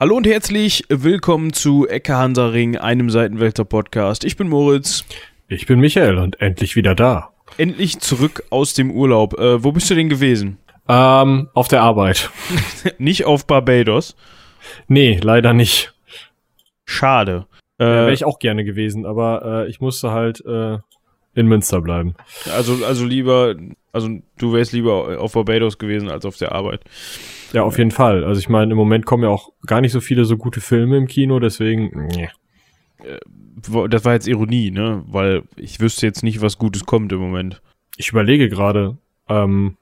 Hallo und herzlich willkommen zu Ecke Hansaring, einem Seitenwälzer Podcast. Ich bin Moritz. Ich bin Michael und endlich wieder da. Endlich zurück aus dem Urlaub. Äh, wo bist du denn gewesen? Ähm, auf der Arbeit. nicht auf Barbados? Nee, leider nicht. Schade. Äh, ja, Wäre ich auch gerne gewesen, aber äh, ich musste halt äh, in Münster bleiben. Also, also lieber, also du wärst lieber auf Barbados gewesen als auf der Arbeit. Ja, auf jeden Fall. Also ich meine, im Moment kommen ja auch gar nicht so viele so gute Filme im Kino, deswegen. Nee. Äh, das war jetzt Ironie, ne? Weil ich wüsste jetzt nicht, was Gutes kommt im Moment. Ich überlege gerade, ähm,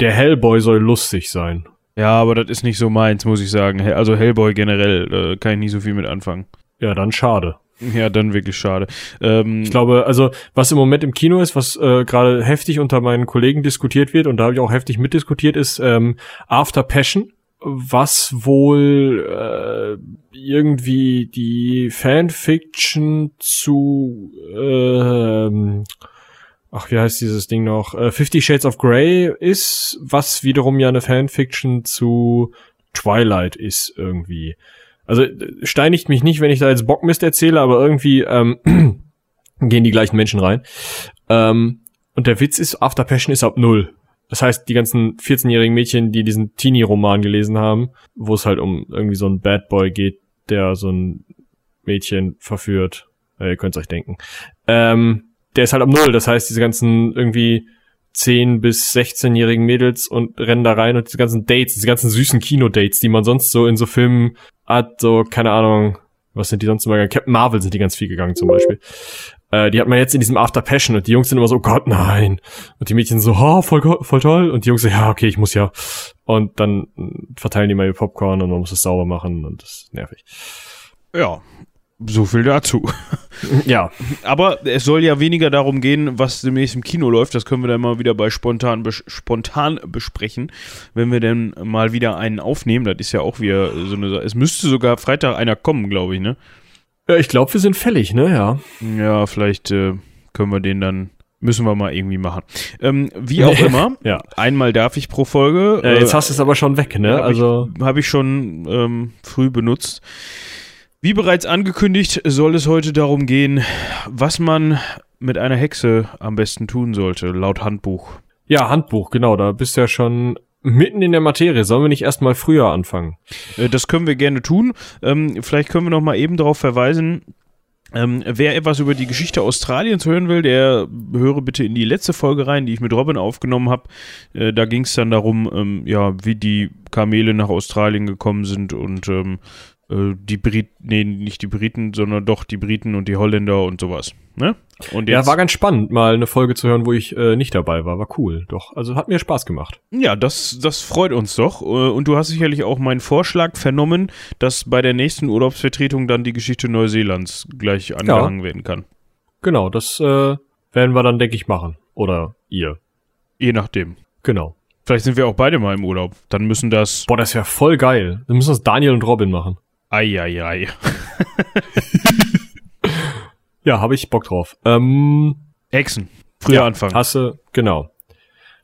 der Hellboy soll lustig sein. Ja, aber das ist nicht so meins, muss ich sagen. Also Hellboy generell, da kann ich nicht so viel mit anfangen. Ja, dann schade. Ja, dann wirklich schade. Ähm, ich glaube, also was im Moment im Kino ist, was äh, gerade heftig unter meinen Kollegen diskutiert wird und da habe ich auch heftig mitdiskutiert, ist ähm, After Passion, was wohl äh, irgendwie die Fanfiction zu äh, ach, wie heißt dieses Ding noch? Äh, Fifty Shades of Grey ist, was wiederum ja eine Fanfiction zu Twilight ist irgendwie. Also steinigt mich nicht, wenn ich da jetzt Bockmist erzähle, aber irgendwie ähm, gehen die gleichen Menschen rein. Ähm, und der Witz ist, After Passion ist ab null. Das heißt, die ganzen 14-jährigen Mädchen, die diesen Teenie-Roman gelesen haben, wo es halt um irgendwie so ein Bad Boy geht, der so ein Mädchen verführt, äh, ihr könnt euch denken, ähm, der ist halt ab null. Das heißt, diese ganzen irgendwie 10 bis 16-jährigen Mädels und rennen da rein und diese ganzen Dates, diese ganzen süßen Kino-Dates, die man sonst so in so Filmen hat, so, keine Ahnung, was sind die sonst immer gegangen? Captain Marvel sind die ganz viel gegangen zum Beispiel. Äh, die hat man jetzt in diesem After Passion und die Jungs sind immer so, oh Gott, nein. Und die Mädchen so, oh, voll, voll toll. Und die Jungs so, ja, okay, ich muss ja. Und dann verteilen die mal ihr Popcorn und man muss es sauber machen und das ist nervig. Ja, so viel dazu. Ja. Aber es soll ja weniger darum gehen, was demnächst im Kino läuft. Das können wir dann mal wieder bei spontan, bes spontan besprechen, wenn wir dann mal wieder einen aufnehmen. Das ist ja auch wieder so eine Sache. Es müsste sogar Freitag einer kommen, glaube ich, ne? Ja, ich glaube, wir sind fällig, ne? Ja. Ja, vielleicht äh, können wir den dann Müssen wir mal irgendwie machen. Ähm, wie auch immer, ja. einmal darf ich pro Folge. Äh, jetzt hast du es aber schon weg, ne? Hab also habe ich schon ähm, früh benutzt. Wie bereits angekündigt, soll es heute darum gehen, was man mit einer Hexe am besten tun sollte, laut Handbuch. Ja, Handbuch, genau, da bist du ja schon mitten in der Materie. Sollen wir nicht erstmal früher anfangen? Äh, das können wir gerne tun. Ähm, vielleicht können wir noch mal eben darauf verweisen, ähm, wer etwas über die Geschichte Australiens hören will, der höre bitte in die letzte Folge rein, die ich mit Robin aufgenommen habe. Äh, da ging es dann darum, ähm, ja, wie die Kamele nach Australien gekommen sind und ähm, äh, die Briten, nee, nicht die Briten, sondern doch die Briten und die Holländer und sowas. Ne? Und jetzt, ja, war ganz spannend, mal eine Folge zu hören, wo ich äh, nicht dabei war. War cool, doch. Also hat mir Spaß gemacht. Ja, das, das freut uns doch. Äh, und du hast sicherlich auch meinen Vorschlag vernommen, dass bei der nächsten Urlaubsvertretung dann die Geschichte Neuseelands gleich angehangen ja. werden kann. Genau, das äh, werden wir dann, denke ich, machen. Oder ihr. Je nachdem. Genau. Vielleicht sind wir auch beide mal im Urlaub. Dann müssen das. Boah, das wäre voll geil. Dann müssen das Daniel und Robin machen. Eieiei. ja, habe ich Bock drauf. Ähm, Hexen. Früher ja, anfangen. Hasse, genau.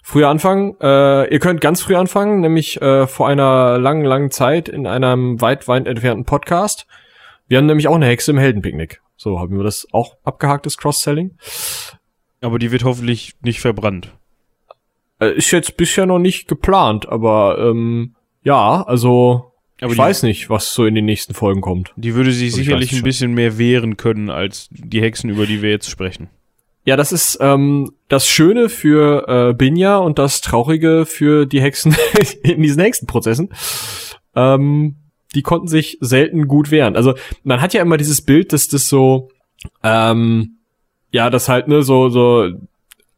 Früher anfangen. Äh, ihr könnt ganz früh anfangen, nämlich äh, vor einer langen, langen Zeit in einem weit, weit entfernten Podcast. Wir haben nämlich auch eine Hexe im Heldenpicknick. So haben wir das auch abgehaktes Cross-Selling. Aber die wird hoffentlich nicht verbrannt. Äh, ist jetzt bisher noch nicht geplant, aber ähm, ja, also aber ich weiß nicht, was so in den nächsten Folgen kommt. Die würde sich also sicherlich ein bisschen mehr wehren können als die Hexen, über die wir jetzt sprechen. Ja, das ist ähm, das Schöne für äh, Binja und das Traurige für die Hexen in diesen Hexenprozessen. Ähm, die konnten sich selten gut wehren. Also man hat ja immer dieses Bild, dass das so, ähm, ja, das halt ne so so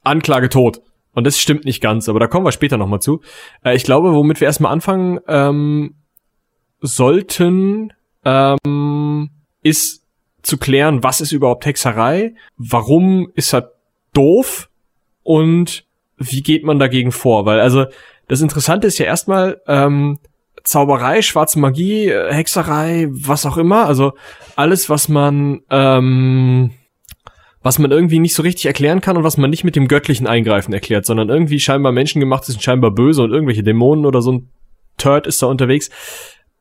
Anklage tot. Und das stimmt nicht ganz, aber da kommen wir später nochmal zu. Äh, ich glaube, womit wir erstmal anfangen, ähm, sollten, ähm, ist zu klären, was ist überhaupt Hexerei, warum ist er doof und wie geht man dagegen vor? Weil also das Interessante ist ja erstmal ähm, Zauberei, schwarze Magie, Hexerei, was auch immer. Also alles, was man ähm, was man irgendwie nicht so richtig erklären kann und was man nicht mit dem göttlichen Eingreifen erklärt, sondern irgendwie scheinbar menschengemacht ist und scheinbar böse und irgendwelche Dämonen oder so ein Turd ist da unterwegs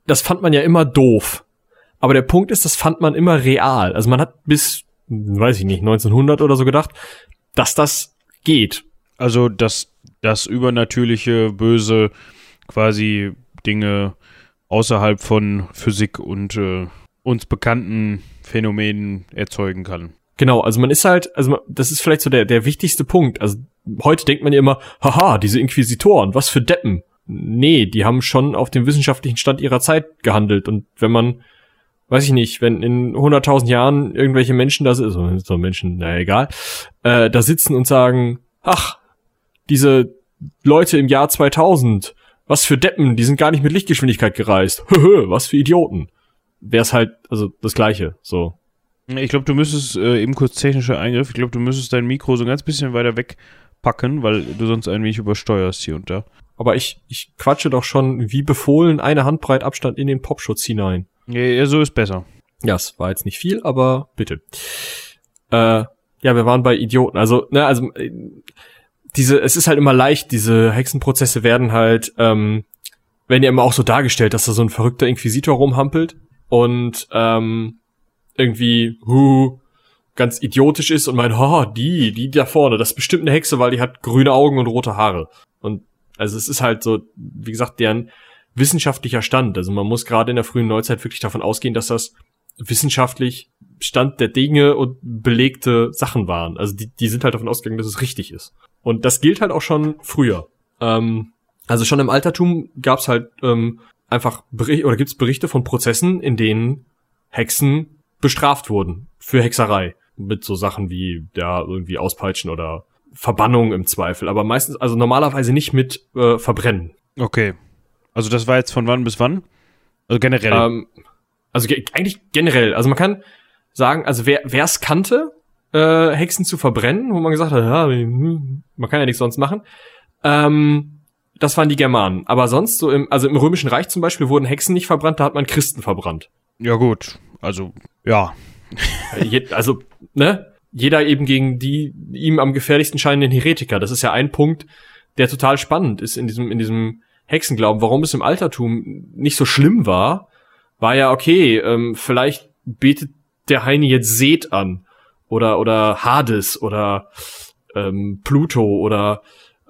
das fand man ja immer doof. Aber der Punkt ist, das fand man immer real. Also man hat bis, weiß ich nicht, 1900 oder so gedacht, dass das geht. Also, dass das übernatürliche, böse quasi Dinge außerhalb von Physik und äh, uns bekannten Phänomenen erzeugen kann. Genau, also man ist halt, also man, das ist vielleicht so der, der wichtigste Punkt. Also heute denkt man ja immer, haha, diese Inquisitoren, was für Deppen. Nee, die haben schon auf dem wissenschaftlichen Stand ihrer Zeit gehandelt. Und wenn man, weiß ich nicht, wenn in 100.000 Jahren irgendwelche Menschen da sitzen, so Menschen, naja, egal, äh, da sitzen und sagen, ach, diese Leute im Jahr 2000, was für Deppen, die sind gar nicht mit Lichtgeschwindigkeit gereist. Höhö, was für Idioten. Wär's halt, also das Gleiche, so. Ich glaube, du müsstest, äh, eben kurz technischer Eingriff, ich glaube, du müsstest dein Mikro so ein ganz bisschen weiter wegpacken, weil du sonst ein wenig übersteuerst hier und da. Aber ich, ich quatsche doch schon wie befohlen eine Handbreit Abstand in den Popschutz hinein. Ja, ja, so ist besser. Ja, es war jetzt nicht viel, aber bitte. Äh, ja, wir waren bei Idioten. Also, ne, also äh, diese, es ist halt immer leicht, diese Hexenprozesse werden halt, ähm, werden ja immer auch so dargestellt, dass da so ein verrückter Inquisitor rumhampelt und ähm, irgendwie hu, ganz idiotisch ist und meint, oh, die, die da vorne, das ist bestimmt eine Hexe, weil die hat grüne Augen und rote Haare. Und also es ist halt so, wie gesagt, deren wissenschaftlicher Stand. Also man muss gerade in der frühen Neuzeit wirklich davon ausgehen, dass das wissenschaftlich Stand der Dinge und belegte Sachen waren. Also die, die sind halt davon ausgegangen, dass es richtig ist. Und das gilt halt auch schon früher. Ähm, also schon im Altertum gab es halt ähm, einfach Berichte oder gibt es Berichte von Prozessen, in denen Hexen bestraft wurden für Hexerei. Mit so Sachen wie ja irgendwie Auspeitschen oder Verbannung im Zweifel. Aber meistens, also normalerweise nicht mit äh, Verbrennen. Okay. Also das war jetzt von wann bis wann? Also generell. Ähm, also ge eigentlich generell. Also man kann sagen, also wer es kannte, äh, Hexen zu verbrennen, wo man gesagt hat, ja, man kann ja nichts sonst machen. Ähm, das waren die Germanen. Aber sonst so im, also im Römischen Reich zum Beispiel wurden Hexen nicht verbrannt, da hat man Christen verbrannt. Ja gut, also ja. also ne, jeder eben gegen die ihm am gefährlichsten scheinenden Heretiker. Das ist ja ein Punkt, der total spannend ist in diesem in diesem Hexenglauben. Warum es im Altertum nicht so schlimm war, war ja okay. Ähm, vielleicht betet der Heini jetzt Seth an oder oder Hades oder ähm, Pluto oder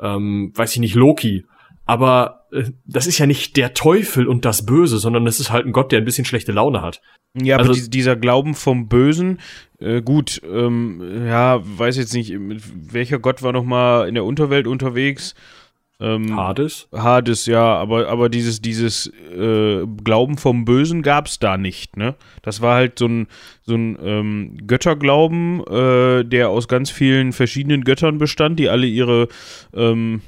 ähm, weiß ich nicht Loki. Aber das ist ja nicht der Teufel und das Böse, sondern es ist halt ein Gott, der ein bisschen schlechte Laune hat. Ja, also, aber die, dieser Glauben vom Bösen, äh, gut, ähm, ja, weiß jetzt nicht, welcher Gott war noch mal in der Unterwelt unterwegs? Ähm, Hades? Hades, ja, aber, aber dieses, dieses äh, Glauben vom Bösen gab es da nicht, ne? Das war halt so ein, so ein ähm, Götterglauben, äh, der aus ganz vielen verschiedenen Göttern bestand, die alle ihre ähm,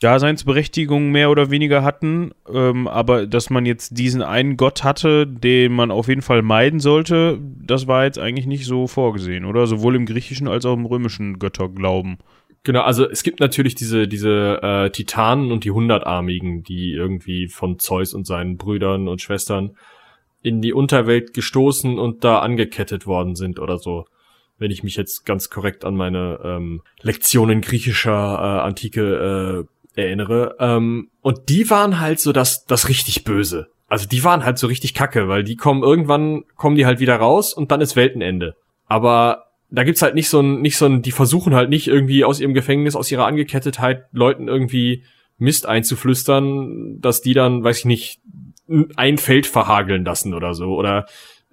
Daseinsberechtigung mehr oder weniger hatten, ähm, aber dass man jetzt diesen einen Gott hatte, den man auf jeden Fall meiden sollte, das war jetzt eigentlich nicht so vorgesehen, oder? Sowohl im griechischen als auch im römischen Götterglauben. Genau, also es gibt natürlich diese, diese äh, Titanen und die Hundertarmigen, die irgendwie von Zeus und seinen Brüdern und Schwestern in die Unterwelt gestoßen und da angekettet worden sind oder so. Wenn ich mich jetzt ganz korrekt an meine ähm, Lektionen griechischer äh, Antike äh, erinnere. Ähm, und die waren halt so das, das richtig Böse. Also die waren halt so richtig kacke, weil die kommen irgendwann, kommen die halt wieder raus und dann ist Weltenende. Aber da gibt's halt nicht so ein, nicht so ein, die versuchen halt nicht irgendwie aus ihrem Gefängnis, aus ihrer Angekettetheit Leuten irgendwie Mist einzuflüstern, dass die dann, weiß ich nicht, ein Feld verhageln lassen oder so oder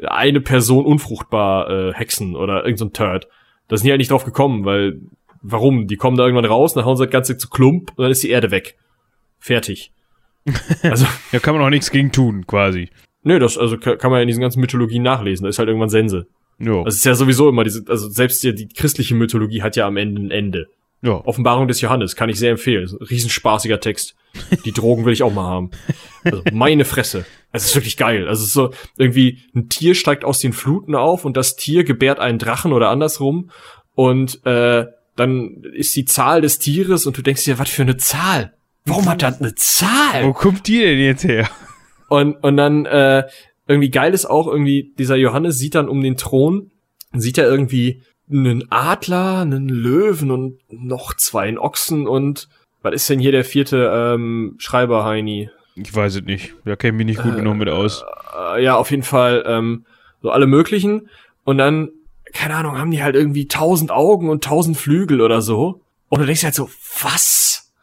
eine Person unfruchtbar äh, hexen oder irgend so Turd. Da sind die halt nicht drauf gekommen, weil warum? Die kommen da irgendwann raus, dann hauen sie das Ganze zu Klump und dann ist die Erde weg. Fertig. Also. ja, kann man auch nichts gegen tun, quasi. Nö, das also kann man ja in diesen ganzen Mythologien nachlesen. Da ist halt irgendwann Sense. Ja. Das ist ja sowieso immer diese, also selbst die, die christliche Mythologie hat ja am Ende ein Ende. Ja. Offenbarung des Johannes kann ich sehr empfehlen. Riesenspaßiger Text. Die Drogen will ich auch mal haben. Also meine Fresse. Es ist wirklich geil. Also es ist so irgendwie ein Tier steigt aus den Fluten auf und das Tier gebärt einen Drachen oder andersrum und äh, dann ist die Zahl des Tieres und du denkst dir, was für eine Zahl? Warum hat das eine Zahl? Wo kommt die denn jetzt her? Und, und dann äh, irgendwie geil ist auch irgendwie, dieser Johannes sieht dann um den Thron, sieht er irgendwie einen Adler, einen Löwen und noch zwei einen Ochsen und was ist denn hier der vierte ähm, Schreiber, Heini? Ich weiß es nicht. Da kenne ich mich nicht gut genug mit aus. Äh, ja, auf jeden Fall ähm, so alle möglichen. Und dann, keine Ahnung, haben die halt irgendwie tausend Augen und tausend Flügel oder so. Und du denkst halt so, was?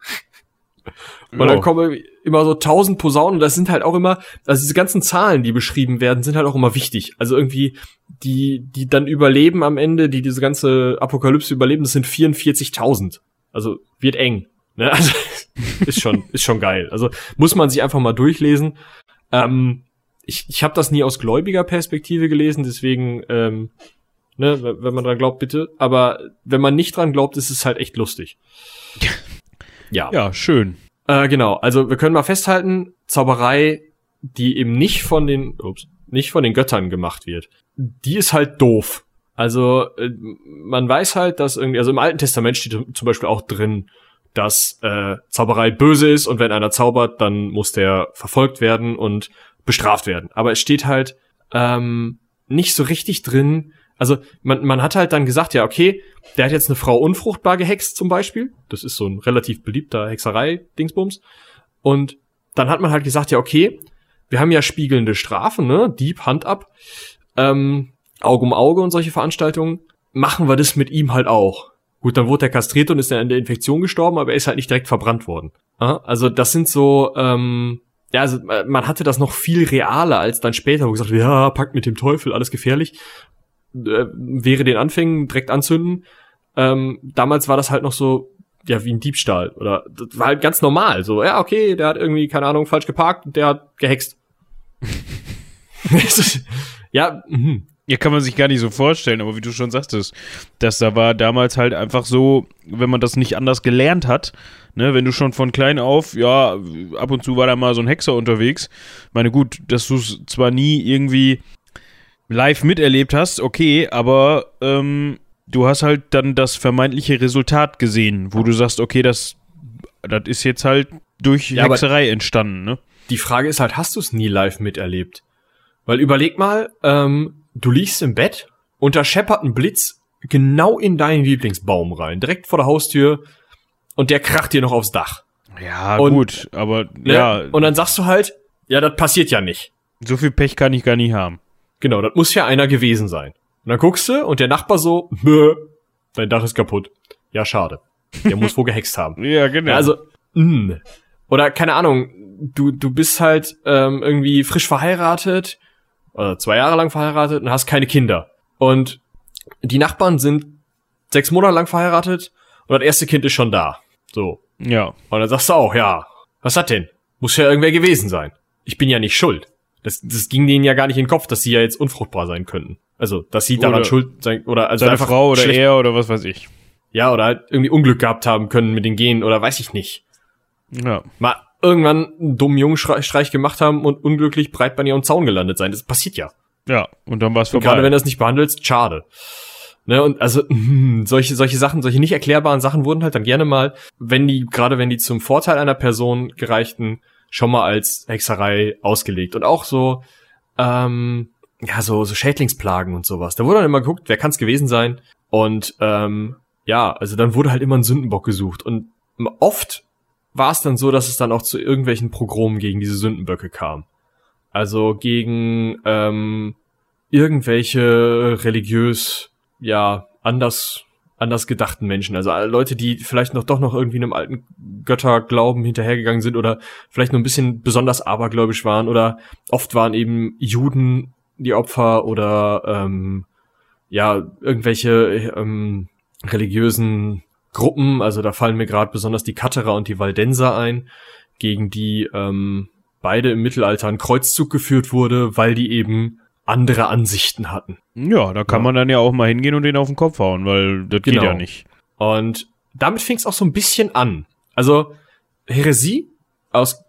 Und Ja. dann kommen immer so tausend Posaunen. Und das sind halt auch immer, also diese ganzen Zahlen, die beschrieben werden, sind halt auch immer wichtig. Also irgendwie, die, die dann überleben am Ende, die diese ganze Apokalypse überleben, das sind 44.000. Also wird eng. Ne? Also ist schon, ist schon geil. Also muss man sich einfach mal durchlesen. Ähm, ich ich habe das nie aus gläubiger Perspektive gelesen, deswegen, ähm, ne, wenn man dran glaubt, bitte. Aber wenn man nicht dran glaubt, ist es halt echt lustig. Ja. Ja, schön. Äh, genau, also wir können mal festhalten, Zauberei, die eben nicht von den, ups, nicht von den Göttern gemacht wird, die ist halt doof. Also äh, man weiß halt, dass irgendwie, also im Alten Testament steht zum Beispiel auch drin, dass äh, Zauberei böse ist und wenn einer zaubert, dann muss der verfolgt werden und bestraft werden. Aber es steht halt ähm, nicht so richtig drin. Also man, man hat halt dann gesagt, ja, okay, der hat jetzt eine Frau unfruchtbar gehext zum Beispiel. Das ist so ein relativ beliebter Hexerei-Dingsbums. Und dann hat man halt gesagt, ja, okay, wir haben ja spiegelnde Strafen, ne? Dieb, Hand ab, ähm, Auge um Auge und solche Veranstaltungen. Machen wir das mit ihm halt auch. Gut, dann wurde er kastriert und ist dann an der Infektion gestorben, aber er ist halt nicht direkt verbrannt worden. Also das sind so, ähm, ja, also äh, man hatte das noch viel realer als dann später, wo gesagt ja, packt mit dem Teufel, alles gefährlich. Äh, wäre den Anfängen direkt anzünden. Ähm, damals war das halt noch so, ja, wie ein Diebstahl. Oder das war halt ganz normal. So, ja, okay, der hat irgendwie, keine Ahnung, falsch geparkt und der hat gehext. ja, mhm. Ja, kann man sich gar nicht so vorstellen, aber wie du schon sagtest, dass da war damals halt einfach so, wenn man das nicht anders gelernt hat, ne, wenn du schon von klein auf, ja, ab und zu war da mal so ein Hexer unterwegs. Meine gut, dass du es zwar nie irgendwie live miterlebt hast, okay, aber ähm, du hast halt dann das vermeintliche Resultat gesehen, wo du sagst, okay, das, das ist jetzt halt durch Ja, Hexerei entstanden, ne? Die Frage ist halt, hast du es nie live miterlebt? Weil überleg mal, ähm, du liegst im Bett und da scheppert ein Blitz genau in deinen Lieblingsbaum rein, direkt vor der Haustür und der kracht dir noch aufs Dach. Ja, Und- gut, aber Ne? ja, Und dann sagst du halt, ja, das passiert ja nicht. so viel Pech kann ich gar nicht haben. Genau, das muss ja einer gewesen sein. Und dann guckst du und der Nachbar so, Nö, dein Dach ist kaputt. Ja, schade. Der muss wohl gehext haben. Ja, genau. Ja, also, mh. oder keine Ahnung, du, du bist halt ähm, irgendwie frisch verheiratet, oder zwei Jahre lang verheiratet und hast keine Kinder. Und die Nachbarn sind sechs Monate lang verheiratet und das erste Kind ist schon da. So. ja. Und dann sagst du auch, ja, was hat denn? Muss ja irgendwer gewesen sein. Ich bin ja nicht schuld. Das, das ging denen ja gar nicht in den Kopf, dass sie ja jetzt unfruchtbar sein könnten. Also, dass sie daran Oder schuld sein, oder also Seine Frau oder schlecht- er oder was weiß ich. Ja, oder halt irgendwie Unglück gehabt haben können mit den Genen oder weiß ich nicht. Ja. Mal irgendwann einen dummen Jungenstreich gemacht haben und unglücklich breit bei ihrem Zaun gelandet sein. Das passiert ja. Ja, und dann war es Und vorbei. gerade wenn du das nicht behandelst, schade. Ne, und also mm, solche solche Sachen, solche nicht erklärbaren Sachen wurden halt dann gerne mal, wenn die gerade wenn die zum Vorteil einer Person gereichten, schon mal als Hexerei ausgelegt und auch so ähm, ja so so Schädlingsplagen und sowas. Da wurde dann immer geguckt, wer kann es gewesen sein und ähm, ja, also dann wurde halt immer ein Sündenbock gesucht und oft war es dann so, dass es dann auch zu irgendwelchen Progromen gegen diese Sündenböcke kam. Also gegen ähm, irgendwelche religiös, ja, anders, anders gedachten Menschen. Also äh, Leute, die vielleicht noch doch noch irgendwie einem alten Götterglauben hinterhergegangen sind oder vielleicht nur ein bisschen besonders abergläubisch waren oder oft waren eben Juden die Opfer oder ähm, ja, irgendwelche ähm, religiösen Gruppen, also da fallen mir gerade besonders die Katerer und die Waldenser ein, gegen die ähm, beide im Mittelalter ein Kreuzzug geführt wurde, weil die eben andere Ansichten hatten. Ja, da kann Ja. man dann ja auch mal hingehen und den auf den Kopf hauen, weil das geht Genau. ja nicht. Und damit fing es auch so ein bisschen an. Also Häresie aus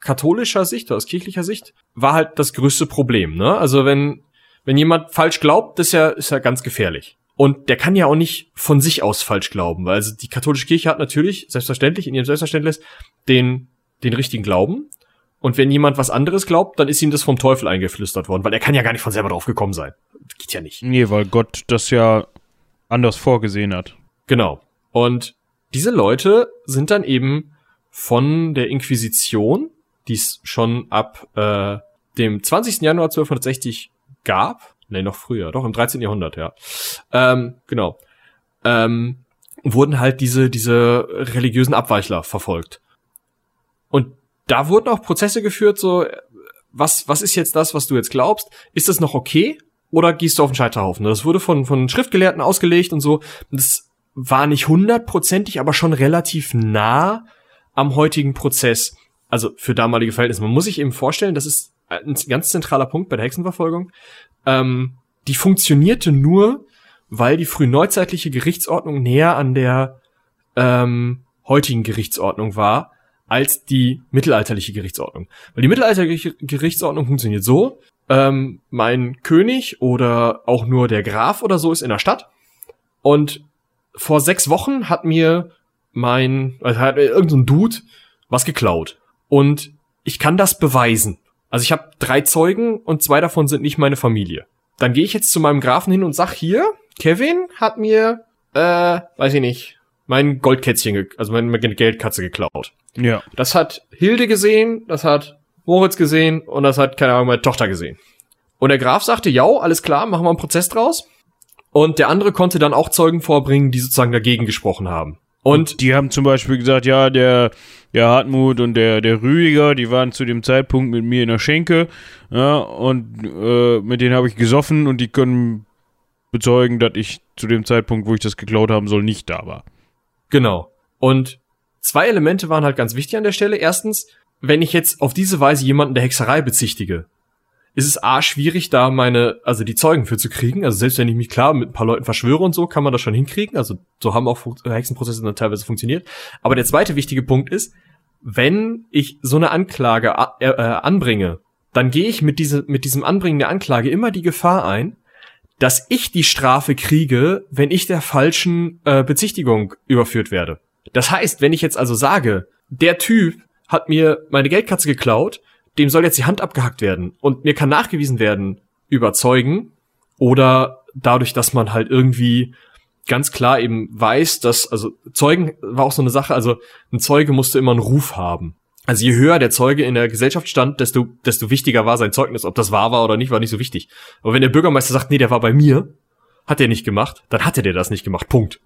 katholischer Sicht, aus kirchlicher Sicht, war halt das größte Problem. Ne? Also wenn wenn jemand falsch glaubt, das ist ja ist ja ganz gefährlich. Und der kann ja auch nicht von sich aus falsch glauben, weil also die katholische Kirche hat natürlich selbstverständlich in ihrem Selbstverständnis den den richtigen Glauben. Und wenn jemand was anderes glaubt, dann ist ihm das vom Teufel eingeflüstert worden, weil er kann ja gar nicht von selber drauf gekommen sein. Das geht ja nicht. Nee, weil Gott das ja anders vorgesehen hat. Genau. Und diese Leute sind dann eben von der Inquisition die es schon ab äh, dem 20. Januar 1260 gab. Nee, noch früher, doch im 13. Jahrhundert, ja. Ähm, genau. Ähm, wurden halt diese, diese religiösen Abweichler verfolgt. Da wurden auch Prozesse geführt, so, was, was ist jetzt das, was du jetzt glaubst? Ist das noch okay? Oder gehst du auf den Scheiterhaufen? Das wurde von, von Schriftgelehrten ausgelegt und so. Das war nicht hundertprozentig, aber schon relativ nah am heutigen Prozess. Also für damalige Verhältnisse. Man muss sich eben vorstellen, das ist ein ganz zentraler Punkt bei der Hexenverfolgung. Ähm, die funktionierte nur, weil die frühneuzeitliche Gerichtsordnung näher an der ähm, heutigen Gerichtsordnung war als die mittelalterliche Gerichtsordnung. Weil die mittelalterliche Gerichtsordnung funktioniert so, ähm, mein König oder auch nur der Graf oder so ist in der Stadt und vor sechs Wochen hat mir mein, also hat mir irgendein Dude was geklaut und ich kann das beweisen. Also ich habe drei Zeugen und zwei davon sind nicht meine Familie. Dann gehe ich jetzt zu meinem Grafen hin und sag hier, Kevin hat mir, äh, weiß ich nicht, mein Goldkätzchen, also meine Geldkatze geklaut. Ja. Das hat Hilde gesehen, das hat Moritz gesehen und das hat, keine Ahnung, meine Tochter gesehen. Und der Graf sagte, ja, alles klar, machen wir einen Prozess draus. Und der andere konnte dann auch Zeugen vorbringen, die sozusagen dagegen gesprochen haben. Und die haben zum Beispiel gesagt, ja, der, der Hartmut und der, der Rüdiger, die waren zu dem Zeitpunkt mit mir in der Schenke, ja, und äh, mit denen habe ich gesoffen und die können bezeugen, dass ich zu dem Zeitpunkt, wo ich das geklaut haben soll, nicht da war. Genau. Und zwei Elemente waren halt ganz wichtig an der Stelle. Erstens, wenn ich jetzt auf diese Weise jemanden der Hexerei bezichtige, ist es A, schwierig, da meine, also die Zeugen für zu kriegen. Also selbst wenn ich mich klar mit ein paar Leuten verschwöre und so, kann man das schon hinkriegen. Also so haben auch Hexenprozesse dann teilweise funktioniert. Aber der zweite wichtige Punkt ist, wenn ich so eine Anklage äh, äh, anbringe, dann gehe ich mit, diese, mit diesem Anbringen der Anklage immer die Gefahr ein, dass ich die Strafe kriege, wenn ich der falschen äh, Bezichtigung überführt werde. Das heißt, wenn ich jetzt also sage, der Typ hat mir meine Geldkatze geklaut, dem soll jetzt die Hand abgehackt werden und mir kann nachgewiesen werden über Zeugen oder dadurch, dass man halt irgendwie ganz klar eben weiß, dass, also Zeugen war auch so eine Sache, also ein Zeuge musste immer einen Ruf haben. Also je höher der Zeuge in der Gesellschaft stand, desto, desto wichtiger war sein Zeugnis. Ob das wahr war oder nicht, war nicht so wichtig. Aber wenn der Bürgermeister sagt, nee, der war bei mir, hat er nicht gemacht, dann hatte der das nicht gemacht. Punkt.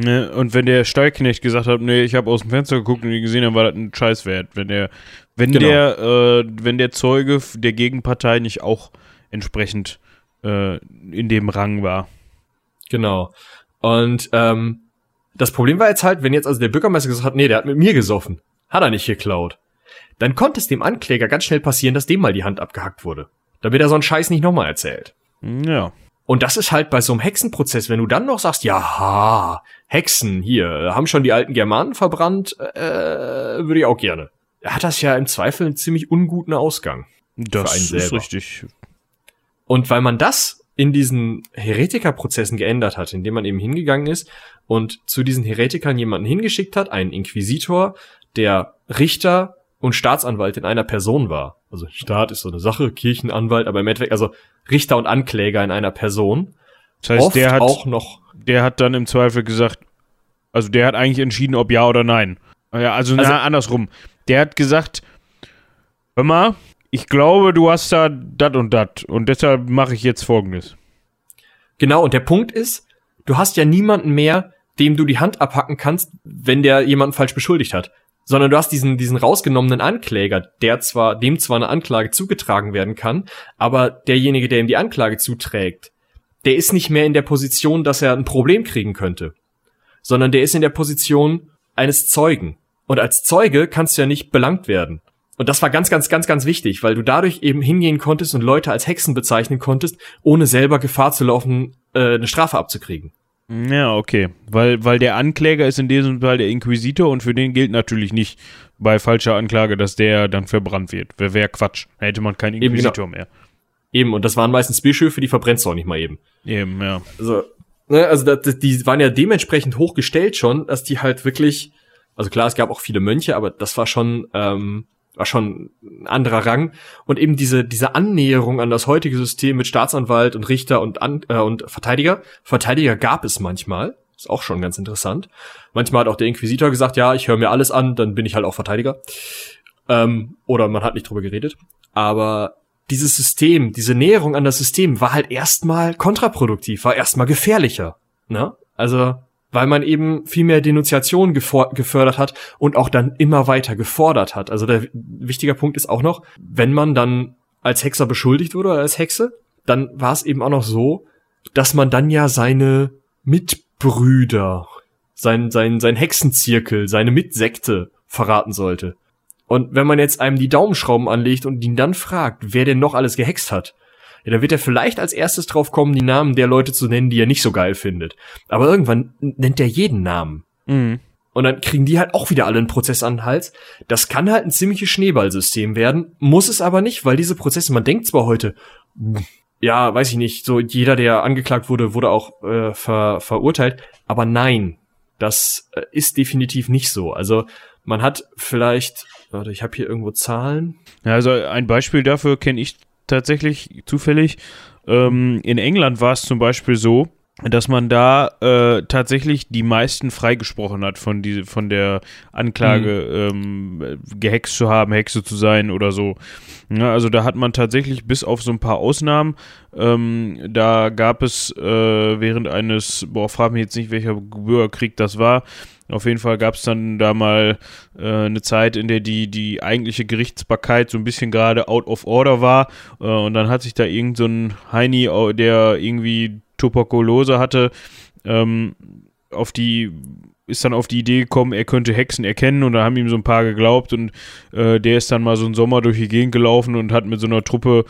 Ne, und wenn der Stallknecht gesagt hat, nee, ich habe aus dem Fenster geguckt und die gesehen haben, war das ein Scheißwert. Wenn der, wenn genau. der, äh, wenn der Zeuge der Gegenpartei nicht auch entsprechend äh, in dem Rang war. Genau. Und ähm, das Problem war jetzt halt, wenn jetzt also der Bürgermeister gesagt hat, nee, der hat mit mir gesoffen, hat er nicht geklaut, dann konnte es dem Ankläger ganz schnell passieren, dass dem mal die Hand abgehackt wurde, damit er so einen Scheiß nicht nochmal erzählt. Ja. Und das ist halt bei so einem Hexenprozess, wenn du dann noch sagst, ja, Hexen hier, haben schon die alten Germanen verbrannt, äh, würde ich auch gerne. Er hat das ja im Zweifel einen ziemlich unguten Ausgang. Das ist richtig. Und weil man das in diesen Heretikerprozessen geändert hat, indem man eben hingegangen ist und zu diesen Heretikern jemanden hingeschickt hat, einen Inquisitor, der Richter und Staatsanwalt in einer Person war. Also Staat ist so eine Sache, Kirchenanwalt, aber im Endeffekt, also Richter und Ankläger in einer Person. Das heißt, Oft der hat auch noch. Der hat dann im Zweifel gesagt, also der hat eigentlich entschieden, ob ja oder nein. Ja, also, also na, andersrum. Der hat gesagt, hör mal, ich glaube, du hast da dat und dat und deshalb mache ich jetzt folgendes. Genau, und der Punkt ist, du hast ja niemanden mehr, dem du die Hand abhacken kannst, wenn der jemanden falsch beschuldigt hat sondern du hast diesen, diesen rausgenommenen Ankläger, der zwar, dem zwar eine Anklage zugetragen werden kann, aber derjenige, der ihm die Anklage zuträgt, der ist nicht mehr in der Position, dass er ein Problem kriegen könnte, sondern der ist in der Position eines Zeugen. Und als Zeuge kannst du ja nicht belangt werden. Und das war ganz, ganz, ganz, ganz wichtig, weil du dadurch eben hingehen konntest und Leute als Hexen bezeichnen konntest, ohne selber Gefahr zu laufen, äh, eine Strafe abzukriegen. Ja, okay. Weil, weil der Ankläger ist in diesem Fall der Inquisitor und für den gilt natürlich nicht bei falscher Anklage, dass der dann verbrannt wird. Wäre wär Quatsch. Da hätte man keinen Inquisitor eben, genau. mehr. Eben, und das waren meistens Bischöfe, die verbrennst du auch nicht mal eben. Eben, ja. Also, ne, also das, die waren ja dementsprechend hochgestellt schon, dass die halt wirklich, also klar, es gab auch viele Mönche, aber das war schon, ähm, war schon ein anderer Rang. Und eben diese, diese Annäherung an das heutige System mit Staatsanwalt und Richter und, an, äh, und Verteidiger. Verteidiger gab es manchmal. Ist auch schon ganz interessant. Manchmal hat auch der Inquisitor gesagt, ja, ich höre mir alles an, dann bin ich halt auch Verteidiger. Ähm, oder man hat nicht drüber geredet. Aber dieses System, diese Näherung an das System war halt erstmal kontraproduktiv, war erstmal gefährlicher. Ne? Also, weil man eben viel mehr Denunziation gefördert hat und auch dann immer weiter gefordert hat. Also der wichtiger Punkt ist auch noch, wenn man dann als Hexer beschuldigt wurde oder als Hexe, dann war es eben auch noch so, dass man dann ja seine Mitbrüder, sein, sein, sein Hexenzirkel, seine Mitsekte verraten sollte. Und wenn man jetzt einem die Daumenschrauben anlegt und ihn dann fragt, wer denn noch alles gehext hat, ja, dann wird er vielleicht als erstes drauf kommen, die Namen der Leute zu nennen, die er nicht so geil findet. Aber irgendwann nennt er jeden Namen. Mhm. Und dann kriegen die halt auch wieder alle einen Prozess an den Hals. Das kann halt ein ziemliches Schneeballsystem werden, muss es aber nicht, weil diese Prozesse, man denkt zwar heute, ja, weiß ich nicht, so jeder, der angeklagt wurde, wurde auch äh, ver, verurteilt, aber nein, das äh, ist definitiv nicht so. Also man hat vielleicht, warte, ich habe hier irgendwo Zahlen. Ja, also ein Beispiel dafür kenne ich tatsächlich zufällig. Ähm, in England war es zum Beispiel so, dass man da äh, tatsächlich die meisten freigesprochen hat von, die, von der Anklage, mhm. ähm, gehext zu haben, Hexe zu sein oder so. Ja, also da hat man tatsächlich bis auf so ein paar Ausnahmen, ähm, da gab es äh, während eines, boah, frag mich jetzt nicht, welcher Bürgerkrieg das war, auf jeden Fall gab es dann da mal äh, eine Zeit, in der die, die eigentliche Gerichtsbarkeit so ein bisschen gerade out of order war. Äh, und dann hat sich da irgend so ein Heini, der irgendwie Tuberkulose hatte, ähm, auf die ist dann auf die Idee gekommen, er könnte Hexen erkennen. Und da haben ihm so ein paar geglaubt. Und äh, der ist dann mal so einen Sommer durch die Gegend gelaufen und hat mit so einer Truppe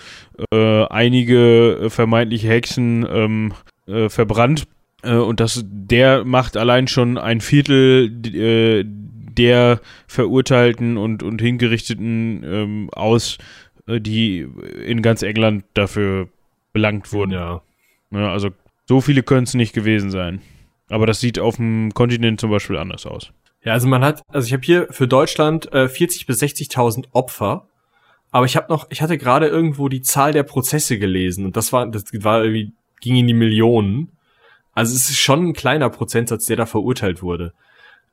äh, einige äh, vermeintliche Hexen ähm, äh, verbrannt und das, der macht allein schon ein Viertel äh, der Verurteilten und, und Hingerichteten ähm, aus, die in ganz England dafür belangt wurden. Ja. ja also so viele können es nicht gewesen sein. Aber das sieht auf dem Kontinent zum Beispiel anders aus. Ja, also man hat, also ich habe hier für Deutschland äh, 40 bis 60.000 Opfer, aber ich habe noch, ich hatte gerade irgendwo die Zahl der Prozesse gelesen und das war, das war irgendwie ging in die Millionen. Also es ist schon ein kleiner Prozentsatz, der da verurteilt wurde.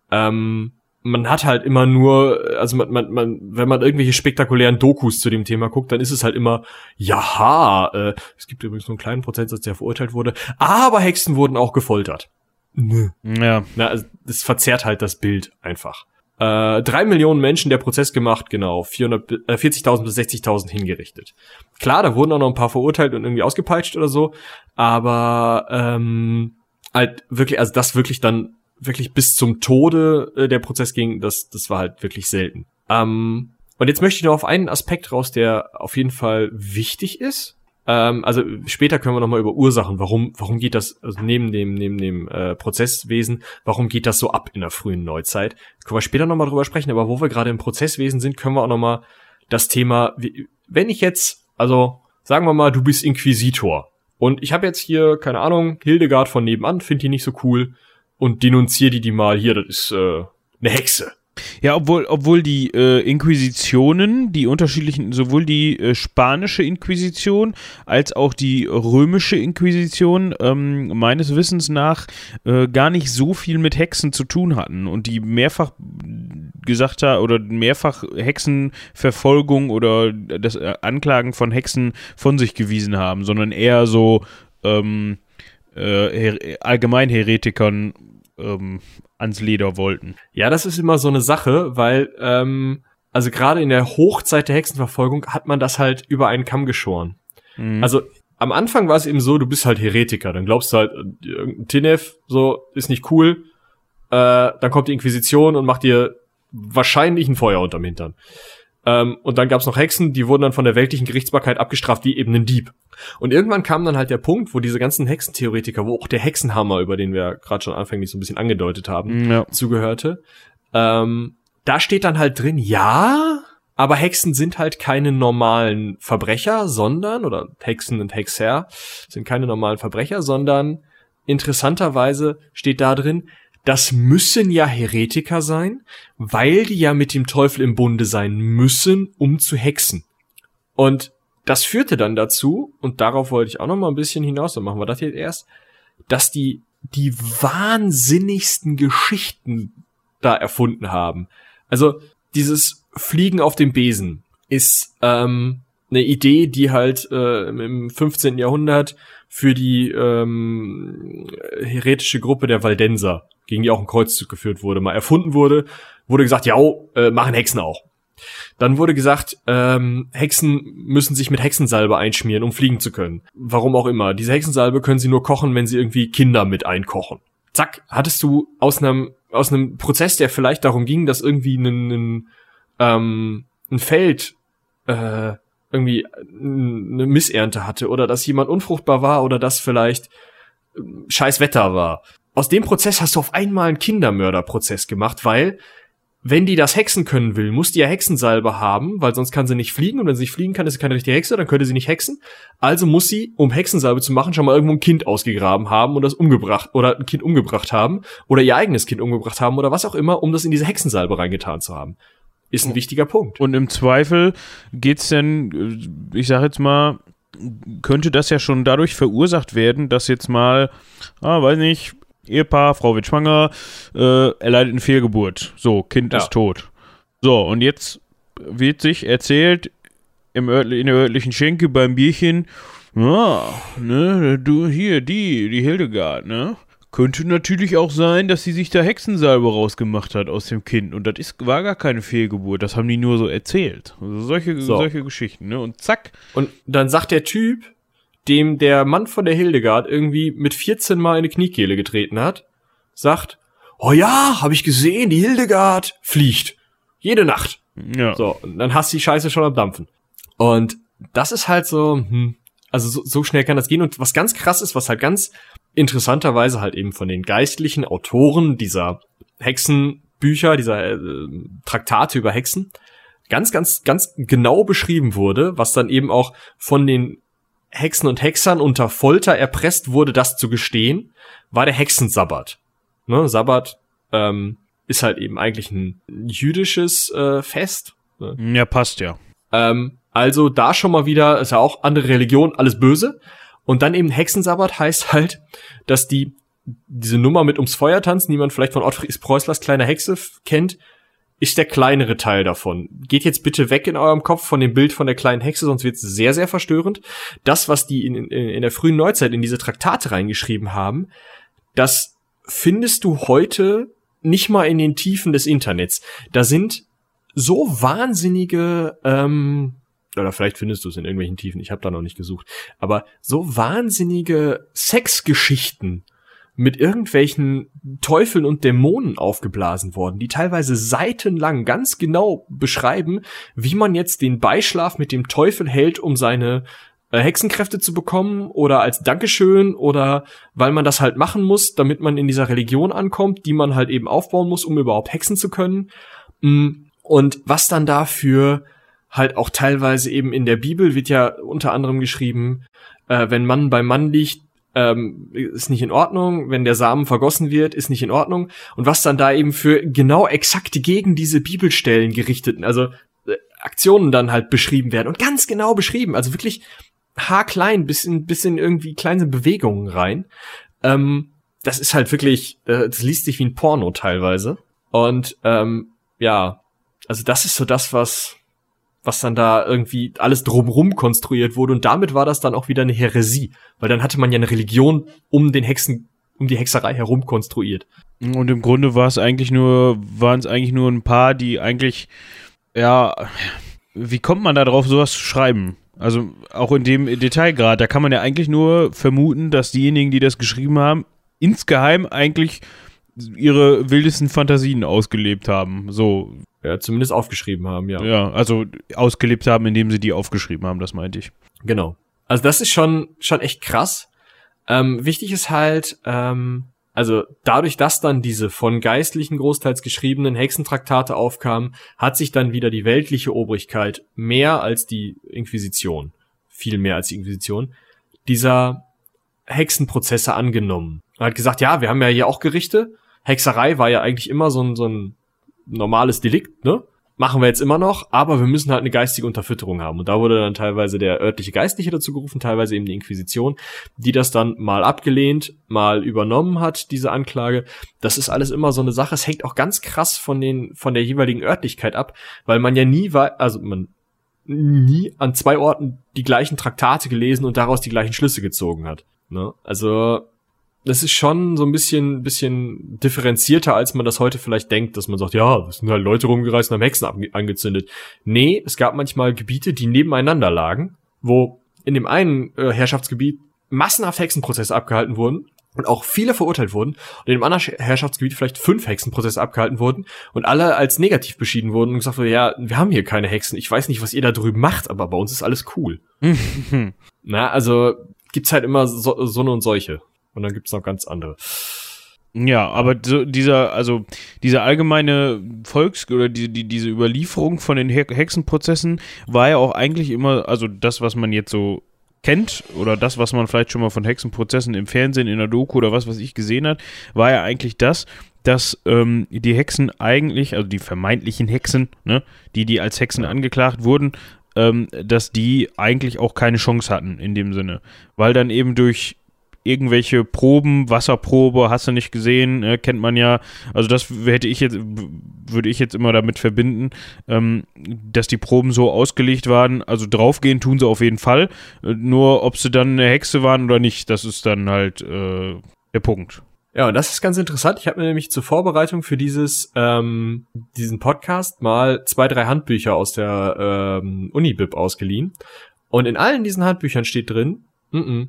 Ähm, man hat halt immer nur, also man, man, man, wenn man irgendwelche spektakulären Dokus zu dem Thema guckt, dann ist es halt immer, jaha, äh, es gibt übrigens nur einen kleinen Prozentsatz, der verurteilt wurde, aber Hexen wurden auch gefoltert. Nö. Ja. Na, also das verzerrt halt das Bild einfach. Äh, drei Millionen Menschen der Prozess gemacht, genau. 440.000 äh, bis 60.000 hingerichtet. Klar, da wurden auch noch ein paar verurteilt und irgendwie ausgepeitscht oder so, aber ähm, halt wirklich, also das wirklich dann wirklich bis zum Tode äh, der Prozess ging, das, das war halt wirklich selten. Ähm, und jetzt möchte ich noch auf einen Aspekt raus, der auf jeden Fall wichtig ist. Ähm, also später können wir noch mal über Ursachen, warum, warum geht das also neben dem neben dem äh, Prozesswesen, warum geht das so ab in der frühen Neuzeit? Können wir später noch mal drüber sprechen. Aber wo wir gerade im Prozesswesen sind, können wir auch noch mal das Thema, wie, wenn ich jetzt, also sagen wir mal, du bist Inquisitor und ich habe jetzt hier keine Ahnung Hildegard von nebenan, finde die nicht so cool und denunziere die die mal hier, das ist äh, eine Hexe. Ja, obwohl, obwohl die äh, Inquisitionen, die unterschiedlichen, sowohl die äh, spanische Inquisition als auch die römische Inquisition ähm, meines Wissens nach äh, gar nicht so viel mit Hexen zu tun hatten und die mehrfach gesagt hat oder mehrfach Hexenverfolgung oder das äh, Anklagen von Hexen von sich gewiesen haben, sondern eher so ähm, äh, allgemein Heretikern ähm, ans Leder wollten. Ja, das ist immer so eine Sache, weil ähm, also gerade in der Hochzeit der Hexenverfolgung hat man das halt über einen Kamm geschoren. Mhm. Also am Anfang war es eben so, du bist halt Heretiker, dann glaubst du halt, äh, irgendein Tinef, so, ist nicht cool, äh, dann kommt die Inquisition und macht dir wahrscheinlich ein Feuer unterm Hintern. Ähm, und dann gab's noch Hexen, die wurden dann von der weltlichen Gerichtsbarkeit abgestraft wie eben ein Dieb. Und irgendwann kam dann halt der Punkt, wo diese ganzen Hexentheoretiker, wo auch der Hexenhammer, über den wir gerade schon anfänglich so ein bisschen angedeutet haben, ja. zugehörte, ähm, da steht dann halt drin, ja, aber Hexen sind halt keine normalen Verbrecher, sondern, oder Hexen und Hexer sind keine normalen Verbrecher, sondern interessanterweise steht da drin, das müssen ja Heretiker sein, weil die ja mit dem Teufel im Bunde sein müssen, um zu hexen. Und das führte dann dazu, und darauf wollte ich auch noch mal ein bisschen hinaus, dann machen wir das jetzt erst, dass die die wahnsinnigsten Geschichten da erfunden haben. Also dieses Fliegen auf dem Besen ist ähm, eine Idee, die halt äh, im 15. Jahrhundert für die ähm, heretische Gruppe der Waldenser, gegen die auch ein Kreuzzug geführt wurde, mal erfunden wurde, wurde gesagt, ja, oh, äh, machen Hexen auch. Dann wurde gesagt, ähm, Hexen müssen sich mit Hexensalbe einschmieren, um fliegen zu können. Warum auch immer. Diese Hexensalbe können sie nur kochen, wenn sie irgendwie Kinder mit einkochen. Zack, hattest du aus einem aus einem Prozess, der vielleicht darum ging, dass irgendwie ein, ähm, ein Feld äh, irgendwie eine Missernte hatte oder dass jemand unfruchtbar war oder dass vielleicht ähm, scheiß Wetter war. Aus dem Prozess hast du auf einmal einen Kindermörderprozess gemacht, weil wenn die das hexen können will, muss die ja Hexensalbe haben, weil sonst kann sie nicht fliegen und wenn sie nicht fliegen kann, ist sie keine richtige Hexe, dann könnte sie nicht hexen. Also muss sie, um Hexensalbe zu machen, schon mal irgendwo ein Kind ausgegraben haben und das umgebracht oder ein Kind umgebracht haben oder ihr eigenes Kind umgebracht haben oder was auch immer, um das in diese Hexensalbe reingetan zu haben. Ist ein wichtiger Punkt. Und im Zweifel geht's denn, ich sag jetzt mal, könnte das ja schon dadurch verursacht werden, dass jetzt mal, ah, weiß nicht, Ehepaar, Frau wird schwanger, äh, erleidet eine Fehlgeburt. So, Kind ja. ist tot. So, und jetzt wird sich erzählt im in der örtlichen Schenke beim Bierchen, ja, ne, du hier, die, die Hildegard, ne? Könnte natürlich auch sein, dass sie sich da Hexensalbe rausgemacht hat aus dem Kind. Und das ist, war gar keine Fehlgeburt. Das haben die nur so erzählt. Also solche, so. solche Geschichten, ne? Und zack. Und dann sagt der Typ, dem der Mann von der Hildegard irgendwie mit 14 Mal in die Kniekehle getreten hat, sagt, oh ja, hab ich gesehen, die Hildegard fliegt. Jede Nacht. Ja. So, und dann hast du die Scheiße schon am Dampfen. Und das ist halt so, hm, also so, so schnell kann das gehen. Und was ganz krass ist, was halt ganz interessanterweise halt eben von den geistlichen Autoren dieser Hexenbücher, dieser äh, Traktate über Hexen, ganz, ganz, ganz genau beschrieben wurde, was dann eben auch von den Hexen und Hexern unter Folter erpresst wurde, das zu gestehen, war der Hexensabbat. Ne, Sabbat ähm, ist halt eben eigentlich ein jüdisches äh, Fest. Ne? Ja, passt ja. Ähm, also da schon mal wieder, ist ja auch andere Religion, alles böse. Und dann eben Hexensabbat heißt halt, dass die diese Nummer mit ums Feuer tanzen, die man vielleicht von Ottfried Preußlers kleiner Hexe kennt, ist der kleinere Teil davon. Geht jetzt bitte weg in eurem Kopf von dem Bild von der kleinen Hexe, sonst wird es sehr, sehr verstörend. Das, was die in, in, in der frühen Neuzeit in diese Traktate reingeschrieben haben, das findest du heute nicht mal in den Tiefen des Internets. Da sind so wahnsinnige, ähm, oder vielleicht findest du es in irgendwelchen Tiefen, ich habe da noch nicht gesucht, aber so wahnsinnige Sexgeschichten mit irgendwelchen Teufeln und Dämonen aufgeblasen worden, die teilweise seitenlang ganz genau beschreiben, wie man jetzt den Beischlaf mit dem Teufel hält, um seine äh, Hexenkräfte zu bekommen oder als Dankeschön oder weil man das halt machen muss, damit man in dieser Religion ankommt, die man halt eben aufbauen muss, um überhaupt hexen zu können. Mm, und was dann dafür halt auch teilweise eben in der Bibel wird ja unter anderem geschrieben, äh, wenn Mann bei Mann liegt, ähm, ist nicht in Ordnung, wenn der Samen vergossen wird, ist nicht in Ordnung. Und was dann da eben für genau exakt gegen diese Bibelstellen gerichteten, also äh, Aktionen dann halt beschrieben werden und ganz genau beschrieben, also wirklich haarklein bis in, bis in irgendwie kleine Bewegungen rein. Ähm, das ist halt wirklich, äh, das liest sich wie ein Porno teilweise. Und ähm, ja, also das ist so das, was was dann da irgendwie alles drumrum konstruiert wurde und damit war das dann auch wieder eine Häresie, weil dann hatte man ja eine Religion um den Hexen, um die Hexerei herum konstruiert. Und im Grunde war es eigentlich nur, waren es eigentlich nur ein paar, die eigentlich, ja, wie kommt man da drauf, sowas zu schreiben? Also auch in dem Detailgrad, da kann man ja eigentlich nur vermuten, dass diejenigen, die das geschrieben haben, insgeheim eigentlich ihre wildesten Fantasien ausgelebt haben. So, ja, zumindest aufgeschrieben haben, ja. Ja, also ausgelebt haben, indem sie die aufgeschrieben haben, das meinte ich. Genau. Also das ist schon, schon echt krass. Ähm, wichtig ist halt, ähm, also dadurch, dass dann diese von Geistlichen großteils geschriebenen Hexentraktate aufkamen, hat sich dann wieder die weltliche Obrigkeit mehr als die Inquisition, viel mehr als die Inquisition, dieser Hexenprozesse angenommen. Er hat gesagt, ja, wir haben ja hier auch Gerichte. Hexerei war ja eigentlich immer so ein, so ein normales Delikt, ne? machen wir jetzt immer noch, aber wir müssen halt eine geistige Unterfütterung haben. Und da wurde dann teilweise der örtliche Geistliche dazu gerufen, teilweise eben die Inquisition, die das dann mal abgelehnt, mal übernommen hat, diese Anklage. Das ist alles immer so eine Sache. Es hängt auch ganz krass von den, von der jeweiligen Örtlichkeit ab, weil man ja nie war, also man nie an zwei Orten die gleichen Traktate gelesen und daraus die gleichen Schlüsse gezogen hat. Ne? Also das ist schon so ein bisschen, bisschen differenzierter, als man das heute vielleicht denkt, dass man sagt, ja, es sind halt Leute rumgereist und haben Hexen angezündet. Nee, es gab manchmal Gebiete, die nebeneinander lagen, wo in dem einen äh, Herrschaftsgebiet massenhaft Hexenprozesse abgehalten wurden und auch viele verurteilt wurden und in dem anderen Herrschaftsgebiet vielleicht fünf Hexenprozesse abgehalten wurden und alle als negativ beschieden wurden und gesagt wurde, ja, wir haben hier keine Hexen, ich weiß nicht, was ihr da drüben macht, aber bei uns ist alles cool. Na, also gibt's halt immer so, so und solche. Und dann gibt's noch ganz andere. Ja, aber so dieser, also diese allgemeine Volks- oder die, die, diese Überlieferung von den Hexenprozessen war ja auch eigentlich immer, also das, was man jetzt so kennt oder das, was man vielleicht schon mal von Hexenprozessen im Fernsehen, in der Doku oder was, was ich gesehen hat, war ja eigentlich das, dass ähm, die Hexen eigentlich, also die vermeintlichen Hexen, ne, die, die als Hexen angeklagt wurden, ähm, dass die eigentlich auch keine Chance hatten in dem Sinne. Weil dann eben durch irgendwelche Proben, Wasserprobe, hast du nicht gesehen, äh, kennt man ja. Also das hätte ich jetzt, würde ich jetzt immer damit verbinden, ähm, dass die Proben so ausgelegt waren. Also draufgehen tun sie auf jeden Fall. Äh, nur ob sie dann eine Hexe waren oder nicht, das ist dann halt äh, der Punkt. Ja, und das ist ganz interessant. Ich habe mir nämlich zur Vorbereitung für dieses ähm, diesen Podcast mal zwei, drei Handbücher aus der ähm, Unibib ausgeliehen. Und in allen diesen Handbüchern steht drin, mm -mm,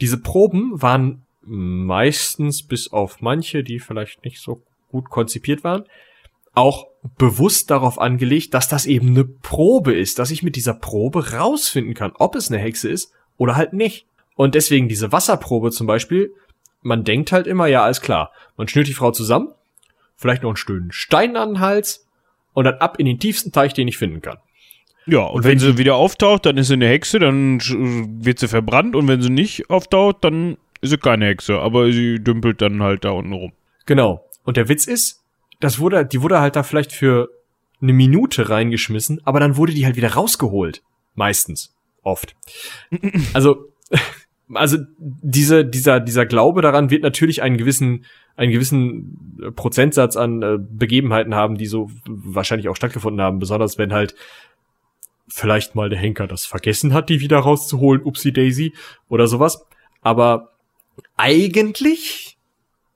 diese Proben waren meistens, bis auf manche, die vielleicht nicht so gut konzipiert waren, auch bewusst darauf angelegt, dass das eben eine Probe ist, dass ich mit dieser Probe rausfinden kann, ob es eine Hexe ist oder halt nicht. Und deswegen diese Wasserprobe zum Beispiel, man denkt halt immer, ja, alles klar, man schnürt die Frau zusammen, vielleicht noch einen stöhnen Stein an den Hals und dann ab in den tiefsten Teich, den ich finden kann. Ja, und, und wenn, wenn sie wieder auftaucht, dann ist sie eine Hexe, dann wird sie verbrannt und wenn sie nicht auftaucht, dann ist sie keine Hexe, aber sie dümpelt dann halt da unten rum. Genau. Und der Witz ist, das wurde, die wurde halt da vielleicht für eine Minute reingeschmissen, aber dann wurde die halt wieder rausgeholt. Meistens. Oft. Also, also diese, dieser, dieser Glaube daran wird natürlich einen gewissen, einen gewissen Prozentsatz an äh, Begebenheiten haben, die so wahrscheinlich auch stattgefunden haben, besonders wenn halt vielleicht mal der Henker das vergessen hat, die wieder rauszuholen, upsie daisy oder sowas. Aber eigentlich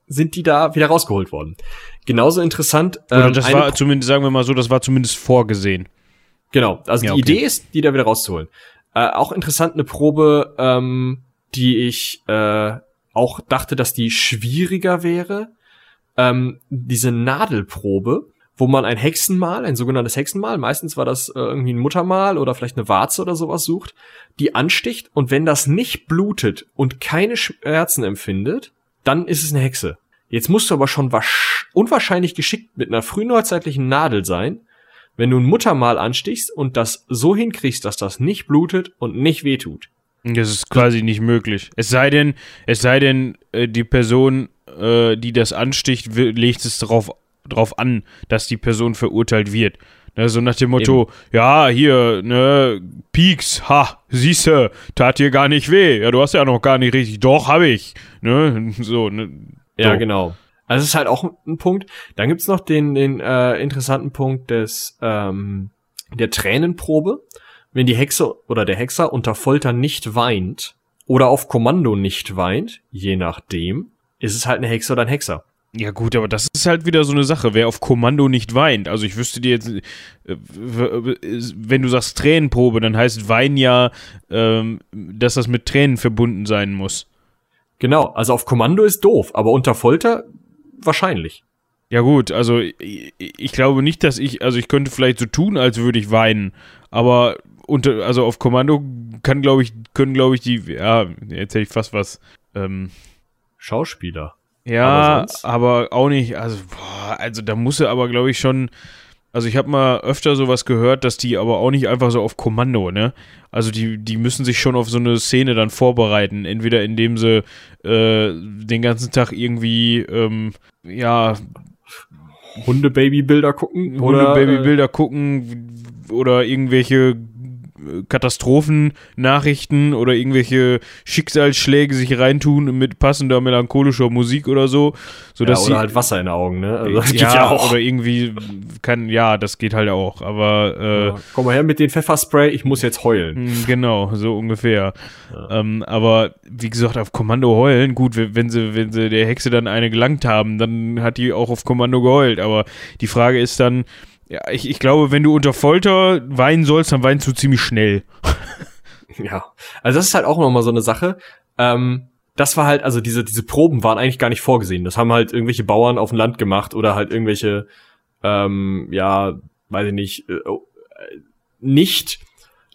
sind die da wieder rausgeholt worden. Genauso interessant. Oder ähm, das war zumindest, sagen wir mal so, das war zumindest vorgesehen. Genau, also ja, die okay. Idee ist, die da wieder rauszuholen. Äh, auch interessant eine Probe, ähm, die ich äh, auch dachte, dass die schwieriger wäre. Ähm, diese Nadelprobe wo man ein Hexenmal, ein sogenanntes Hexenmal, meistens war das äh, irgendwie ein Muttermal oder vielleicht eine Warze oder sowas sucht, die ansticht und wenn das nicht blutet und keine Schmerzen empfindet, dann ist es eine Hexe. Jetzt musst du aber schon unwahrscheinlich geschickt mit einer frühneuzeitlichen Nadel sein, wenn du ein Muttermal anstichst und das so hinkriegst, dass das nicht blutet und nicht wehtut. Das ist quasi nicht möglich. Es sei denn, es sei denn, äh, die Person, äh, die das ansticht, legt es darauf drauf an, dass die Person verurteilt wird. Ne, so nach dem Motto, Eben. ja, hier, ne, Peaks, ha, siehste, tat dir gar nicht weh. Ja, du hast ja noch gar nicht richtig. Doch, hab ich. Ne, so, ne. So. Ja, genau. Also das ist halt auch ein Punkt. Dann gibt's noch den, den äh, interessanten Punkt des ähm, der Tränenprobe. Wenn die Hexe oder der Hexer unter Folter nicht weint oder auf Kommando nicht weint, je nachdem, ist es halt eine Hexe oder ein Hexer. Ja gut, aber das ist halt wieder so eine Sache, wer auf Kommando nicht weint. Also ich wüsste dir jetzt, äh, wenn du sagst Tränenprobe, dann heißt Wein ja, ähm, dass das mit Tränen verbunden sein muss. Genau, also auf Kommando ist doof, aber unter Folter wahrscheinlich. Ja gut, also ich, ich glaube nicht, dass ich, also ich könnte vielleicht so tun, als würde ich weinen, aber unter, also auf Kommando kann, glaube ich, können, glaube ich, die, ja, jetzt hätte ich fast was, ähm, Schauspieler. Ja, aber, aber, auch nicht, also, boah, also da muss er aber, glaube ich, schon. Also ich habe mal öfter sowas gehört, dass die aber auch nicht einfach so auf Kommando, ne? Also die, die müssen sich schon auf so eine Szene dann vorbereiten. Entweder indem sie äh, den ganzen Tag irgendwie, ähm, ja, Hundebabybilder gucken Hundebabybilder gucken oder irgendwelche Katastrophennachrichten oder irgendwelche Schicksalsschläge sich reintun mit passender melancholischer Musik oder so, so ja, dass oder sie halt Wasser in den Augen, ne? Also das ja, oder irgendwie kann ja, das geht halt auch, aber äh, Ja, Komm mal her mit dem Pfefferspray, ich muss jetzt heulen. mh, genau, so ungefähr. Ähm, aber wie gesagt, auf Kommando heulen, gut, wenn sie wenn sie der Hexe dann eine gelangt haben, dann hat die auch auf Kommando geheult, aber die Frage ist dann ja, ich, ich glaube, wenn du unter Folter weinen sollst, dann weinst du ziemlich schnell. Ja. Also das ist halt auch nochmal so eine Sache. Ähm, das war halt, also diese, diese Proben waren eigentlich gar nicht vorgesehen. Das haben halt irgendwelche Bauern auf dem Land gemacht oder halt irgendwelche, ähm, ja, weiß ich nicht, äh, oh, äh, nicht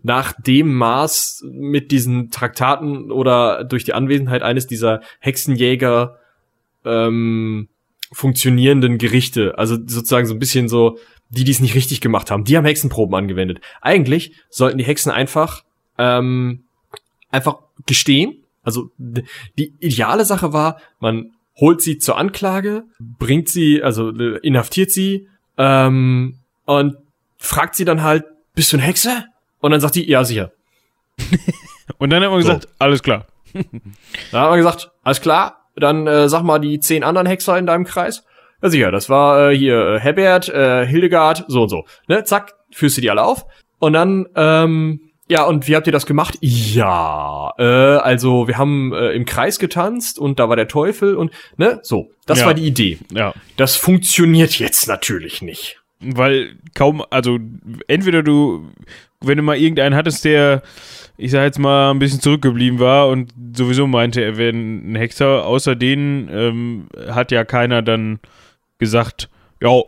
nach dem Maß mit diesen Traktaten oder durch die Anwesenheit eines dieser Hexenjäger ähm, funktionierenden Gerichte. Also sozusagen so ein bisschen so, die, die es nicht richtig gemacht haben, die haben Hexenproben angewendet. Eigentlich sollten die Hexen einfach ähm, einfach gestehen. Also die ideale Sache war, man holt sie zur Anklage, bringt sie, also äh, inhaftiert sie ähm, und fragt sie dann halt, bist du eine Hexe? Und dann sagt die, ja, sicher. Und dann hat man So. gesagt, alles klar. Dann hat man gesagt, alles klar, dann äh, sag mal die zehn anderen Hexer in deinem Kreis. Ja, sicher, das war äh, hier äh, Herbert, äh, Hildegard, so und so. Ne, zack, führst du die alle auf. Und dann, ähm, ja, und wie habt ihr das gemacht? Ja, äh, also wir haben äh, im Kreis getanzt und da war der Teufel und, ne, so. Das Ja. war die Idee. Ja. Das funktioniert jetzt natürlich nicht. Weil kaum, also entweder du, wenn du mal irgendeinen hattest, der, ich sag jetzt mal, ein bisschen zurückgeblieben war und sowieso meinte, er wäre ein Hexer, außer denen ähm, hat ja keiner dann gesagt, ja,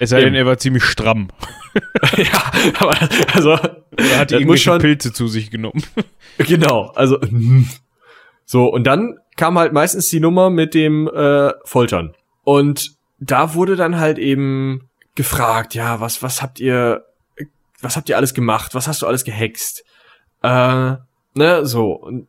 es sei denn, er war ziemlich stramm. ja, aber also Er hat irgendwelche schon- Pilze zu sich genommen. Genau, also so und dann kam halt meistens die Nummer mit dem äh, Foltern und da wurde dann halt eben gefragt, ja, was was habt ihr was habt ihr alles gemacht? Was hast du alles gehext? Äh, ne, so und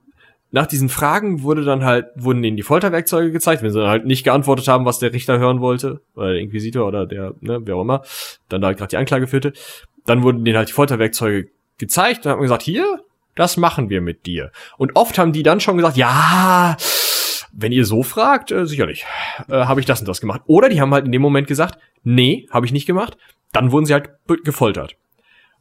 nach diesen Fragen wurde dann halt wurden ihnen die Folterwerkzeuge gezeigt, wenn sie dann halt nicht geantwortet haben, was der Richter hören wollte oder der Inquisitor oder der ne, wer auch immer, dann da halt gerade die Anklage führte, dann wurden denen halt die Folterwerkzeuge gezeigt und hat man gesagt, hier, das machen wir mit dir. Und oft haben die dann schon gesagt, ja, wenn ihr so fragt, äh, sicherlich, äh, habe ich das und das gemacht. Oder die haben halt in dem Moment gesagt, nee, habe ich nicht gemacht. Dann wurden sie halt gefoltert.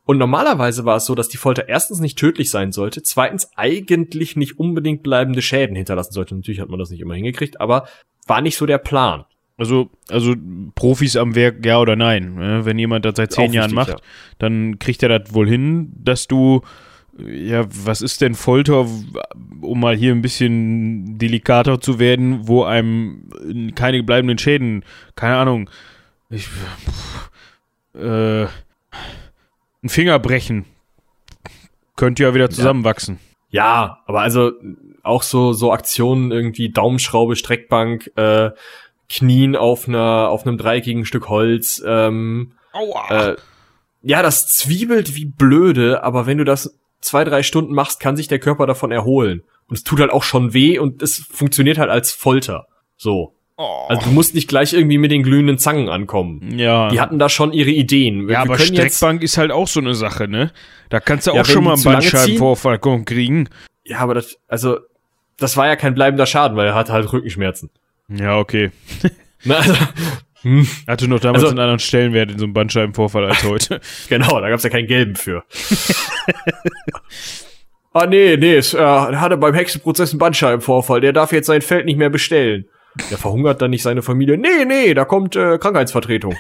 Und normalerweise war es so, dass die Folter erstens nicht tödlich sein sollte, zweitens eigentlich nicht unbedingt bleibende Schäden hinterlassen sollte. Natürlich hat man das nicht immer hingekriegt, aber war nicht so der Plan. Also, also Profis am Werk, ja oder nein. ne? Wenn jemand das seit zehn Jahren macht, dann kriegt er das wohl hin, dass du, ja, was ist denn Folter, um mal hier ein bisschen delikater zu werden, wo einem keine bleibenden Schäden, keine Ahnung, ich, pff, äh, ein Finger brechen, könnte ja wieder zusammenwachsen. Ja, aber also auch so so Aktionen irgendwie Daumenschraube, Streckbank, äh, Knien auf einer auf einem dreieckigen Stück Holz. Ähm, Aua! äh, ja, das zwiebelt wie blöde, aber wenn du das zwei drei Stunden machst, kann sich der Körper davon erholen. Und es tut halt auch schon weh und es funktioniert halt als Folter. So. Oh. Also du musst nicht gleich irgendwie mit den glühenden Zangen ankommen. ja. Die hatten da schon ihre Ideen. Ja, aber Streckbank ist halt auch so eine Sache, ne? Da kannst du auch Ja, wenn schon mal einen Bandscheibenvorfall kriegen. Ja, aber das, also, das war ja kein bleibender Schaden, weil er hatte halt Rückenschmerzen. Ja, okay. Na, also, hm, Hatte noch damals Also- einen anderen Stellenwert in so einem Bandscheibenvorfall als heute. genau, da gab's ja keinen gelben für. ah, nee, nee, es, äh, er hatte beim Hexenprozess einen Bandscheibenvorfall, der darf jetzt sein Feld nicht mehr bestellen. Der verhungert dann nicht seine Familie. Nee, nee, da kommt äh, Krankheitsvertretung.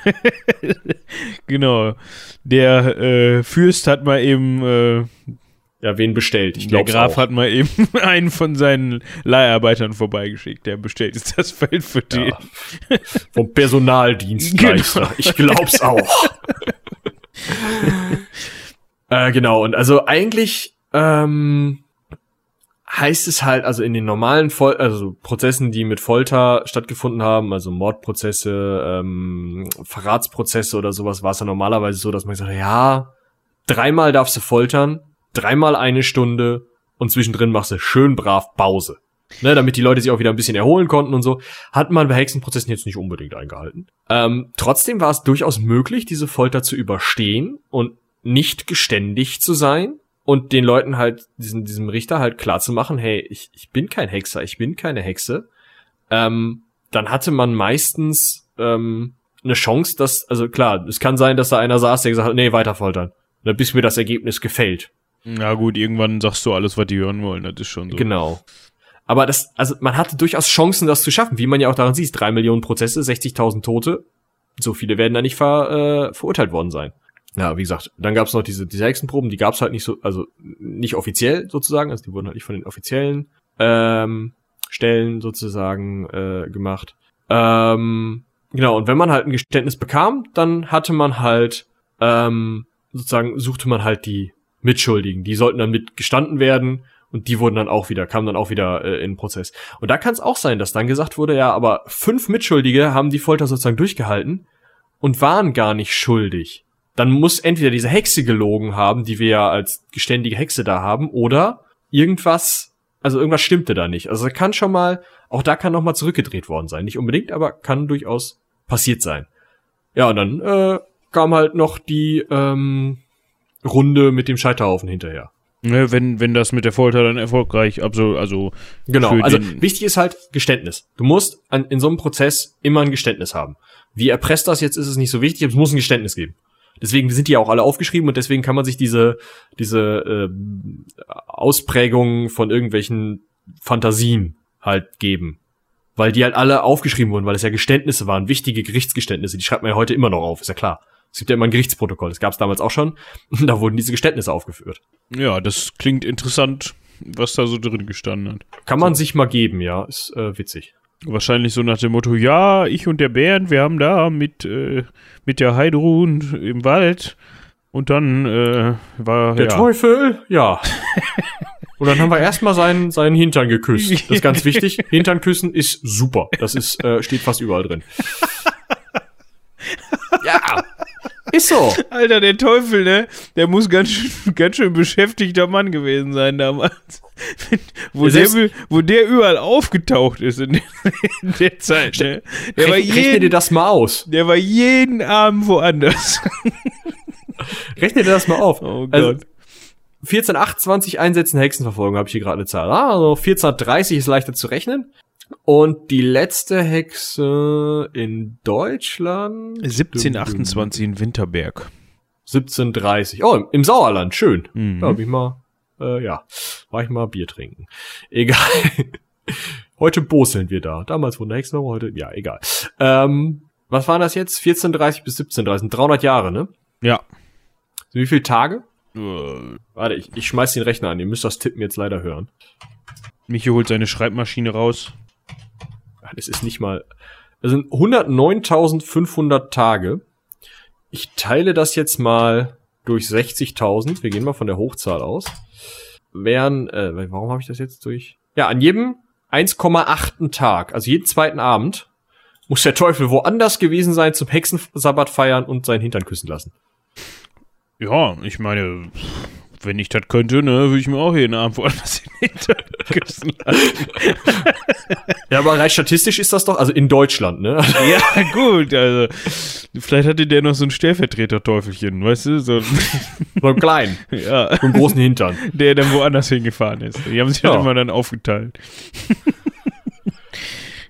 genau. Der äh, Fürst hat mal eben, äh, Ja, wen bestellt? Ich der glaube Graf auch. hat mal eben einen von seinen Leiharbeitern vorbeigeschickt. Der bestellt jetzt das Feld für den. Ja. Vom Personaldienstleister. Genau. Ich glaub's auch. äh, genau, und also eigentlich ähm, heißt es halt, also in den normalen Fol also Prozessen, die mit Folter stattgefunden haben, also Mordprozesse, ähm, Verratsprozesse oder sowas, war es ja normalerweise so, dass man gesagt hat, ja, dreimal darfst du foltern, dreimal eine Stunde und zwischendrin machst du schön brav Pause. Ne, damit die Leute sich auch wieder ein bisschen erholen konnten und so, hat man bei Hexenprozessen jetzt nicht unbedingt eingehalten. Ähm, trotzdem war es durchaus möglich, diese Folter zu überstehen und nicht geständig zu sein und den Leuten halt, diesen, diesem Richter halt klar zu machen, hey, ich, ich bin kein Hexer, ich bin keine Hexe. Ähm, dann hatte man meistens ähm, eine Chance, dass, also klar, es kann sein, dass da einer saß, der gesagt hat, nee, weiter foltern. Ne, bis mir das Ergebnis gefällt. Na gut, irgendwann sagst du alles, was die hören wollen, das ist schon so. Genau. Aber das, also man hatte durchaus Chancen, das zu schaffen, wie man ja auch daran sieht. Drei Millionen Prozesse, 60.000 Tote. So viele werden da nicht ver, äh, verurteilt worden sein. Ja, wie gesagt, dann gab es noch diese, diese Hexenproben, die gab es halt nicht so, also nicht offiziell sozusagen, also die wurden halt nicht von den offiziellen ähm, Stellen sozusagen äh, gemacht. Ähm, genau, und wenn man halt ein Geständnis bekam, dann hatte man halt, ähm, sozusagen, suchte man halt die Mitschuldigen. Die sollten dann mitgestanden werden und die wurden dann auch wieder, kamen dann auch wieder äh, in den Prozess. Und da kann es auch sein, dass dann gesagt wurde, ja, aber fünf Mitschuldige haben die Folter sozusagen durchgehalten und waren gar nicht schuldig. Dann muss entweder diese Hexe gelogen haben, die wir ja als geständige Hexe da haben, oder irgendwas, also irgendwas stimmte da nicht. Also kann schon mal, auch da kann noch mal zurückgedreht worden sein. Nicht unbedingt, aber kann durchaus passiert sein. Ja, und dann äh, kam halt noch die ähm, Runde mit dem Scheiterhaufen hinterher. Ne, wenn, wenn das mit der Folter dann erfolgreich, also, also. Genau, also wichtig ist halt Geständnis. Du musst an, in so einem Prozess immer ein Geständnis haben. Wie erpresst das jetzt ist es nicht so wichtig, aber es muss ein Geständnis geben. Deswegen sind die ja auch alle aufgeschrieben und deswegen kann man sich diese, diese äh, Ausprägungen von irgendwelchen Fantasien halt geben. Weil die halt alle aufgeschrieben wurden, weil es ja Geständnisse waren, wichtige Gerichtsgeständnisse, die schreibt man ja heute immer noch auf, ist ja klar. Es gibt ja immer ein Gerichtsprotokoll, das gab es damals auch schon, und da wurden diese Geständnisse aufgeführt. Ja, das klingt interessant, was da so drin gestanden hat. Kann man sich mal geben, ja, ist äh, witzig. Wahrscheinlich so nach dem Motto, ja, ich und der Bernd, wir haben da mit, äh, mit der Heidrun im Wald und dann äh, war Der ja, Teufel, ja. Und dann haben wir erstmal seinen, seinen Hintern geküsst. Das ist ganz wichtig. Hintern küssen ist super. Das ist, äh, steht fast überall drin. ja. Ist so. Alter, der Teufel, ne? Der muss ganz schön, ganz schön beschäftigter Mann gewesen sein damals. wo, der, wo der überall aufgetaucht ist in der, in der Zeit, ne? Der war, Rechne, rechne dir jeden, das mal aus. der war jeden Abend woanders. Rechne dir das mal auf. Oh Also, Gott. 1428 Einsätzen Hexenverfolgung habe ich hier gerade eine Zahl. Ah, also 1430 ist leichter zu rechnen. Und die letzte Hexe in Deutschland 1728 in Winterberg. 1730. Oh, im- Sauerland, schön. Mhm. Da hab ich mal, äh, ja, war ich mal Bier trinken. Egal. heute boseln wir da. Damals wurden Hexen, aber heute, ja, egal. Ähm, was waren das jetzt? 1430 bis 1730, 300 Jahre, ne? Ja. Wie viele Tage? Äh, Warte, ich, ich schmeiß den Rechner an. Ihr müsst das Tippen jetzt leider hören. Michi holt seine Schreibmaschine raus. Das ist nicht mal. Das sind 109.500 Tage. Ich teile das jetzt mal durch 60.000. Wir gehen mal von der Hochzahl aus. Wären, äh, warum habe ich das jetzt durch? Ja, an jedem 1,8. Tag, also jeden zweiten Abend, muss der Teufel woanders gewesen sein zum Hexensabbat feiern und seinen Hintern küssen lassen. Ja, ich meine, wenn ich das könnte, ne, würde ich mir auch jeden Abend woanders in küssen lassen. Ja, aber rein statistisch ist das doch, also in Deutschland, ne? Ja, gut, also vielleicht hatte der noch so ein Stellvertreter-Teufelchen, weißt du? So, So einen kleinen, ja, so einen großen Hintern. der dann woanders hingefahren ist. Die haben sich Ja. halt immer dann aufgeteilt.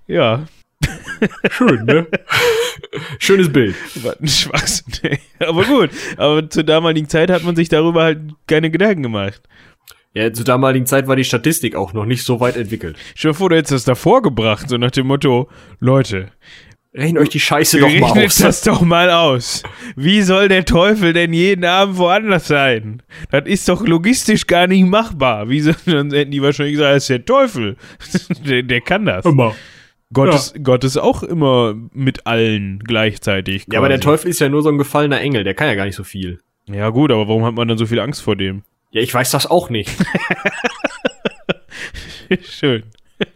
ja, Schön, ne? Schönes Bild. war ein Schwachsinn. ey. Aber gut, aber zur damaligen Zeit hat man sich darüber halt keine Gedanken gemacht. Ja, zur damaligen Zeit war die Statistik auch noch nicht so weit entwickelt. Stell dir vor, du hättest das davor gebracht, so nach dem Motto, Leute, Rechnet euch die Scheiße doch mal Rechnet aus. das doch mal aus. Wie soll der Teufel denn jeden Abend woanders sein? Das ist doch logistisch gar nicht machbar. Wie soll, dann hätten die wahrscheinlich gesagt, das ist der Teufel. der, der kann das. Immer. Gott, Ja. ist, Gott ist auch immer mit allen gleichzeitig. Ja, aber der quasi. Teufel ist ja nur so ein gefallener Engel, der kann ja gar nicht so viel. Ja gut, aber warum hat man dann so viel Angst vor dem? Ja, ich weiß das auch nicht. Schön.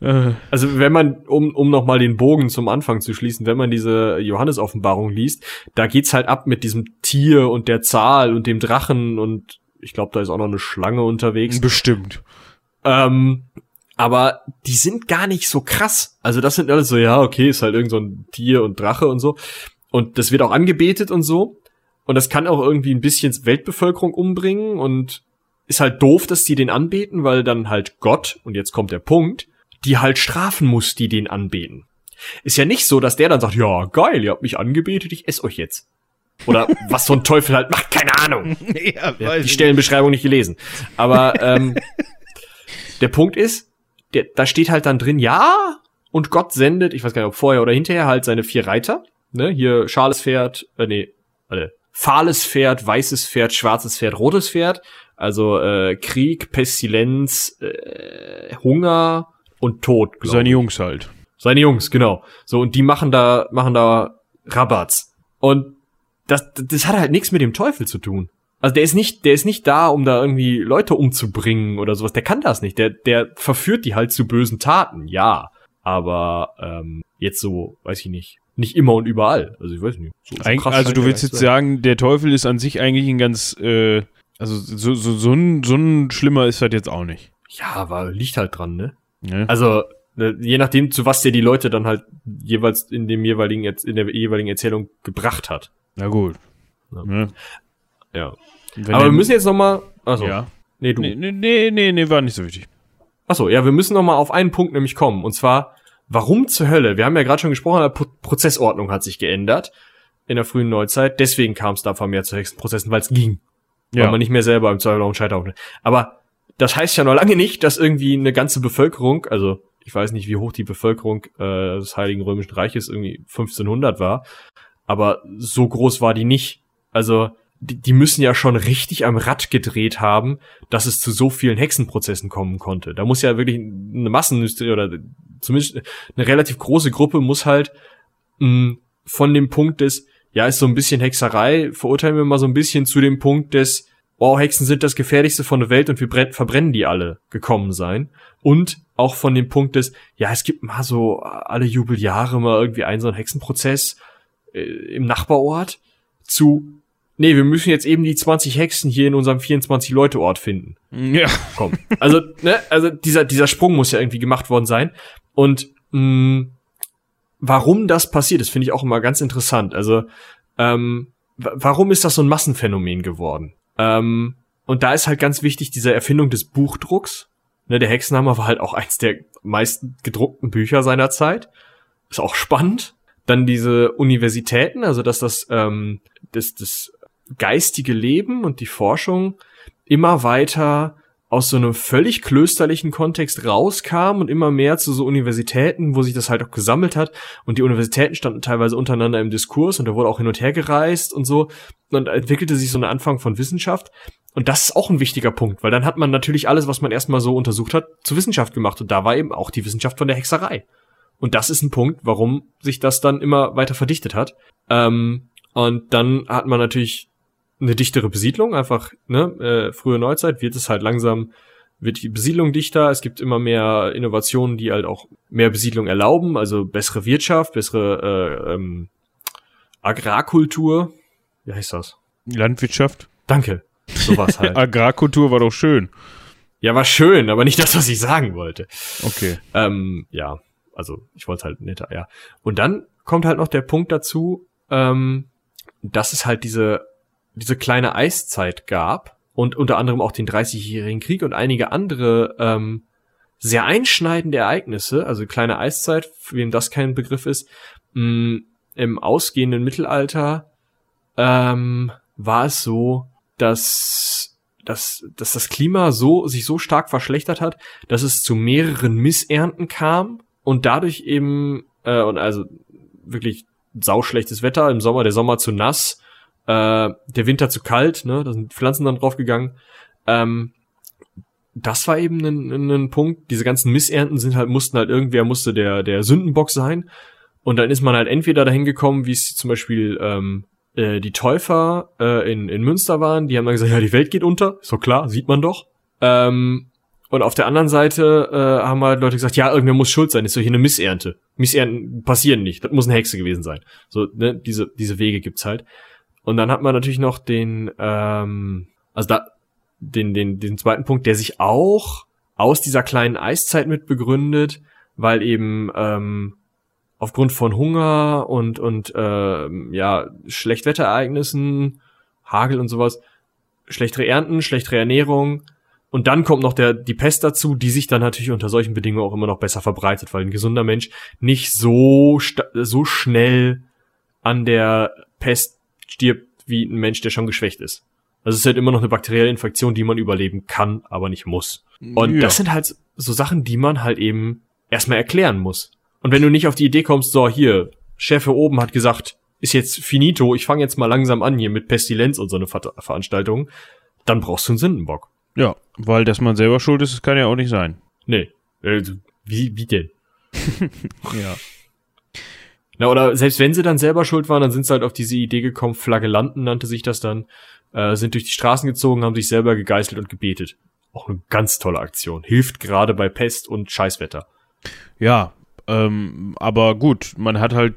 Äh, Also wenn man, um, um nochmal den Bogen zum Anfang zu schließen, wenn man diese Johannes-Offenbarung liest, da geht's halt ab mit diesem Tier und der Zahl und dem Drachen und ich glaube, da ist auch noch eine Schlange unterwegs. Bestimmt. Ähm, aber die sind gar nicht so krass. Also das sind alles so, ja, okay, ist halt irgend so ein Tier und Drache und so. Und das wird auch angebetet und so. Und das kann auch irgendwie ein bisschen Weltbevölkerung umbringen und ist halt doof, dass die den anbeten, weil dann halt Gott, und jetzt kommt der Punkt, die halt strafen muss, die den anbeten. Ist ja nicht so, dass der dann sagt, ja, geil, ihr habt mich angebetet, ich esse euch jetzt. Oder was so ein Teufel halt macht, keine Ahnung. ja, ja, die Stellenbeschreibung nicht gelesen. Aber ähm, der Punkt ist, der, da steht halt dann drin, ja, und Gott sendet, ich weiß gar nicht, ob vorher oder hinterher, halt seine vier Reiter. Ne, hier schales Pferd, äh, nee, warte, fahles Pferd, weißes Pferd, schwarzes Pferd, rotes Pferd. Also äh, Krieg, Pestilenz, äh, Hunger und Tod. Seine. Jungs halt. Seine Jungs, genau. So und die machen da machen da Rabatz. Und das das hat halt nichts mit dem Teufel zu tun. Also der ist nicht, der ist nicht da, um da irgendwie Leute umzubringen oder sowas. Der kann das nicht. Der, der verführt die halt zu bösen Taten, ja. Aber ähm, jetzt so, weiß ich nicht, nicht immer und überall. Also ich weiß nicht. So, so also du willst jetzt sagen, der Teufel ist an sich eigentlich ein ganz, äh, also so, so, so, ein, so ein schlimmer ist halt jetzt auch nicht. Ja, aber liegt halt dran, ne? Ja. Also ne, je nachdem, zu was der die Leute dann halt jeweils in dem jeweiligen, in der jeweiligen Erzählung gebracht hat. Na gut. Ja. ja. Ja. Aber wir müssen jetzt noch mal. Achso. Ja. Nee, du. Nee, nee, nee, nee, war nicht so wichtig. Achso, ja, wir müssen noch mal auf einen Punkt nämlich kommen. Und zwar, warum zur Hölle? Wir haben ja gerade schon gesprochen, Pro Prozessordnung hat sich geändert in der frühen Neuzeit. Deswegen kam es da vermehrt zu Hexenprozessen, weil es ging. Ja. Weil man nicht mehr selber im Zweifel auch einen Scheiterhaufen. Aber das heißt ja noch lange nicht, dass irgendwie eine ganze Bevölkerung, also ich weiß nicht, wie hoch die Bevölkerung äh, des Heiligen Römischen Reiches irgendwie 1500 war, aber so groß war die nicht. Also die, die müssen ja schon richtig am Rad gedreht haben, dass es zu so vielen Hexenprozessen kommen konnte. Da muss ja wirklich eine Massenhysterie oder zumindest eine relativ große Gruppe muss halt mh, mm, von dem Punkt des, ja, ist so ein bisschen Hexerei, verurteilen wir mal so ein bisschen zu dem Punkt des, oh, Hexen sind das gefährlichste von der Welt und wir verbrennen die alle gekommen sein. Und auch von dem Punkt des, ja, es gibt mal so alle Jubeljahre mal irgendwie einen so einen Hexenprozess äh, im Nachbarort zu, nee, wir müssen jetzt eben die 20 Hexen hier in unserem 24-Leute-Ort finden. Ja. Komm. Also, ne, also dieser, dieser Sprung muss ja irgendwie gemacht worden sein. Und mh, mm, warum das passiert, das finde ich auch immer ganz interessant. Also, ähm, warum ist das so ein Massenphänomen geworden? Ähm, und da ist halt ganz wichtig diese Erfindung des Buchdrucks. Ne, der Hexenhammer war halt auch eins der meisten gedruckten Bücher seiner Zeit. Ist auch spannend. Dann diese Universitäten, also dass das, ähm, das, das geistige Leben und die Forschung immer weiter aus so einem völlig klösterlichen Kontext rauskam und immer mehr zu so Universitäten, wo sich das halt auch gesammelt hat. Und die Universitäten standen teilweise untereinander im Diskurs und da wurde auch hin und her gereist und so. Und entwickelte sich so ein Anfang von Wissenschaft. Und das ist auch ein wichtiger Punkt, weil dann hat man natürlich alles, was man erstmal so untersucht hat, zur Wissenschaft gemacht. Und da war eben auch die Wissenschaft von der Hexerei. Und das ist ein Punkt, warum sich das dann immer weiter verdichtet hat. Ähm, und dann hat man natürlich eine dichtere Besiedlung, einfach, ne, äh, frühe Neuzeit wird es halt langsam, wird die Besiedlung dichter, es gibt immer mehr Innovationen, die halt auch mehr Besiedlung erlauben, also bessere Wirtschaft, bessere äh, ähm, Agrarkultur, wie heißt das? Landwirtschaft. Danke. Sowas halt. Agrarkultur war doch schön. Ja, war schön, aber nicht das, was ich sagen wollte. Okay. Ähm, ja, also ich wollte halt netter, ja. Und dann kommt halt noch der Punkt dazu, ähm, dass es halt diese diese kleine Eiszeit gab und unter anderem auch den 30-jährigen Krieg und einige andere ähm, sehr einschneidende Ereignisse, also kleine Eiszeit, für wen das kein Begriff ist, mh, im ausgehenden Mittelalter ähm, war es so, dass, dass, dass das Klima so sich so stark verschlechtert hat, dass es zu mehreren Missernten kam und dadurch eben äh, und also wirklich sauschlechtes Wetter im Sommer, der Sommer zu nass, äh, der Winter zu kalt, ne, da sind Pflanzen dann draufgegangen. Ähm, das war eben ein, ein Punkt. Diese ganzen Missernten sind halt, mussten halt irgendwer musste der, der Sündenbock sein. Und dann ist man halt entweder dahin gekommen, wie es zum Beispiel ähm, äh, die Täufer äh, in, in Münster waren, die haben dann gesagt, ja, die Welt geht unter, ist doch klar, sieht man doch. Ähm, und auf der anderen Seite äh, haben halt Leute gesagt, ja, irgendwer muss schuld sein, ist doch hier eine Missernte. Missernten passieren nicht, das muss eine Hexe gewesen sein. So, ne, diese, diese Wege gibt's halt. Und dann hat man natürlich noch den, ähm, also da, den, den, den zweiten Punkt, der sich auch aus dieser kleinen Eiszeit mit begründet, weil eben ähm, aufgrund von Hunger und und äh, ja Schlechtwetterereignissen, Hagel und sowas, schlechtere Ernten, schlechtere Ernährung. Und dann kommt noch der die Pest dazu, die sich dann natürlich unter solchen Bedingungen auch immer noch besser verbreitet, weil ein gesunder Mensch nicht so so schnell an der Pest stirbt wie ein Mensch, der schon geschwächt ist. Also es ist halt immer noch eine bakterielle Infektion, die man überleben kann, aber nicht muss. Und ja. das sind halt so Sachen, die man halt eben erstmal erklären muss. Und wenn du nicht auf die Idee kommst, so hier, Chef hier oben hat gesagt, ist jetzt finito, ich fange jetzt mal langsam an hier mit Pestilenz und so eine Ver Veranstaltung, dann brauchst du einen Sündenbock. Ja, weil dass man selber schuld ist, das kann ja auch nicht sein. Nee. Also, wie, wie denn? ja. Na, oder selbst wenn sie dann selber schuld waren, dann sind sie halt auf diese Idee gekommen, Flagellanten nannte sich das dann, äh, sind durch die Straßen gezogen, haben sich selber gegeißelt und gebetet. Auch eine ganz tolle Aktion. Hilft gerade bei Pest und Scheißwetter. Ja, ähm, aber gut, man hat halt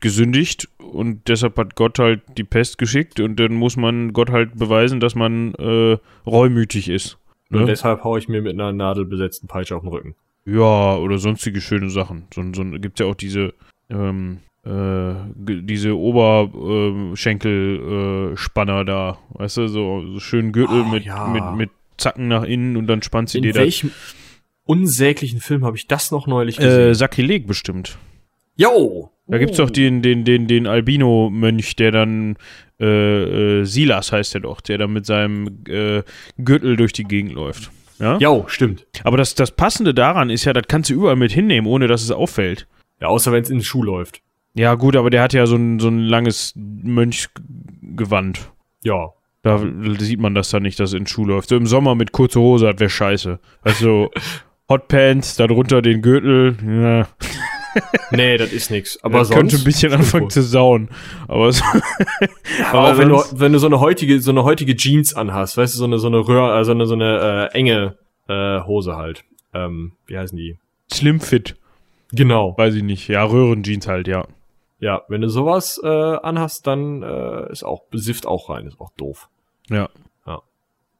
gesündigt und deshalb hat Gott halt die Pest geschickt und dann muss man Gott halt beweisen, dass man äh, reumütig ist. Ne? Und deshalb haue ich mir mit einer nadelbesetzten Peitsche auf den Rücken. Ja, oder sonstige schöne Sachen. So, so gibt ja auch diese ähm, äh, diese Oberschenkelspanner äh, da, weißt du, so, so schön Gürtel oh, mit, ja. mit, mit Zacken nach innen und dann spannt sie In dir da. In welchem unsäglichen Film habe ich das noch neulich gesehen? Äh, Sakrileg bestimmt. Jo! Da gibt's doch den, den, den, den Albino-Mönch, der dann, äh, äh, Silas heißt er doch, der dann mit seinem äh, Gürtel durch die Gegend läuft. Ja, jo, stimmt. Aber das, das Passende daran ist ja, das kannst du überall mit hinnehmen, ohne dass es auffällt. Ja, außer wenn es in den Schuh läuft. Ja, gut, aber der hat ja so ein, so ein langes Mönchgewand. Ja. Da sieht man das dann nicht, dass es in den Schuh läuft. So im Sommer mit kurzer Hose, das wäre scheiße. Also Hotpants, darunter den Gürtel. Ja. nee, das ist nix. Aber das sonst. könnte ein bisschen anfangen zu sauen. Aber, so ja, aber auch wenn du, wenn du so eine heutige, so eine heutige Jeans anhast, weißt du, so eine, so eine Röhr, also eine, so eine äh, enge äh, Hose halt. Ähm, wie heißen die? Slim Fit. Genau. Weiß ich nicht. Ja, Röhrenjeans halt, ja. Ja, wenn du sowas äh, anhast, dann äh, ist auch, besifft auch rein, ist auch doof. Ja. ja.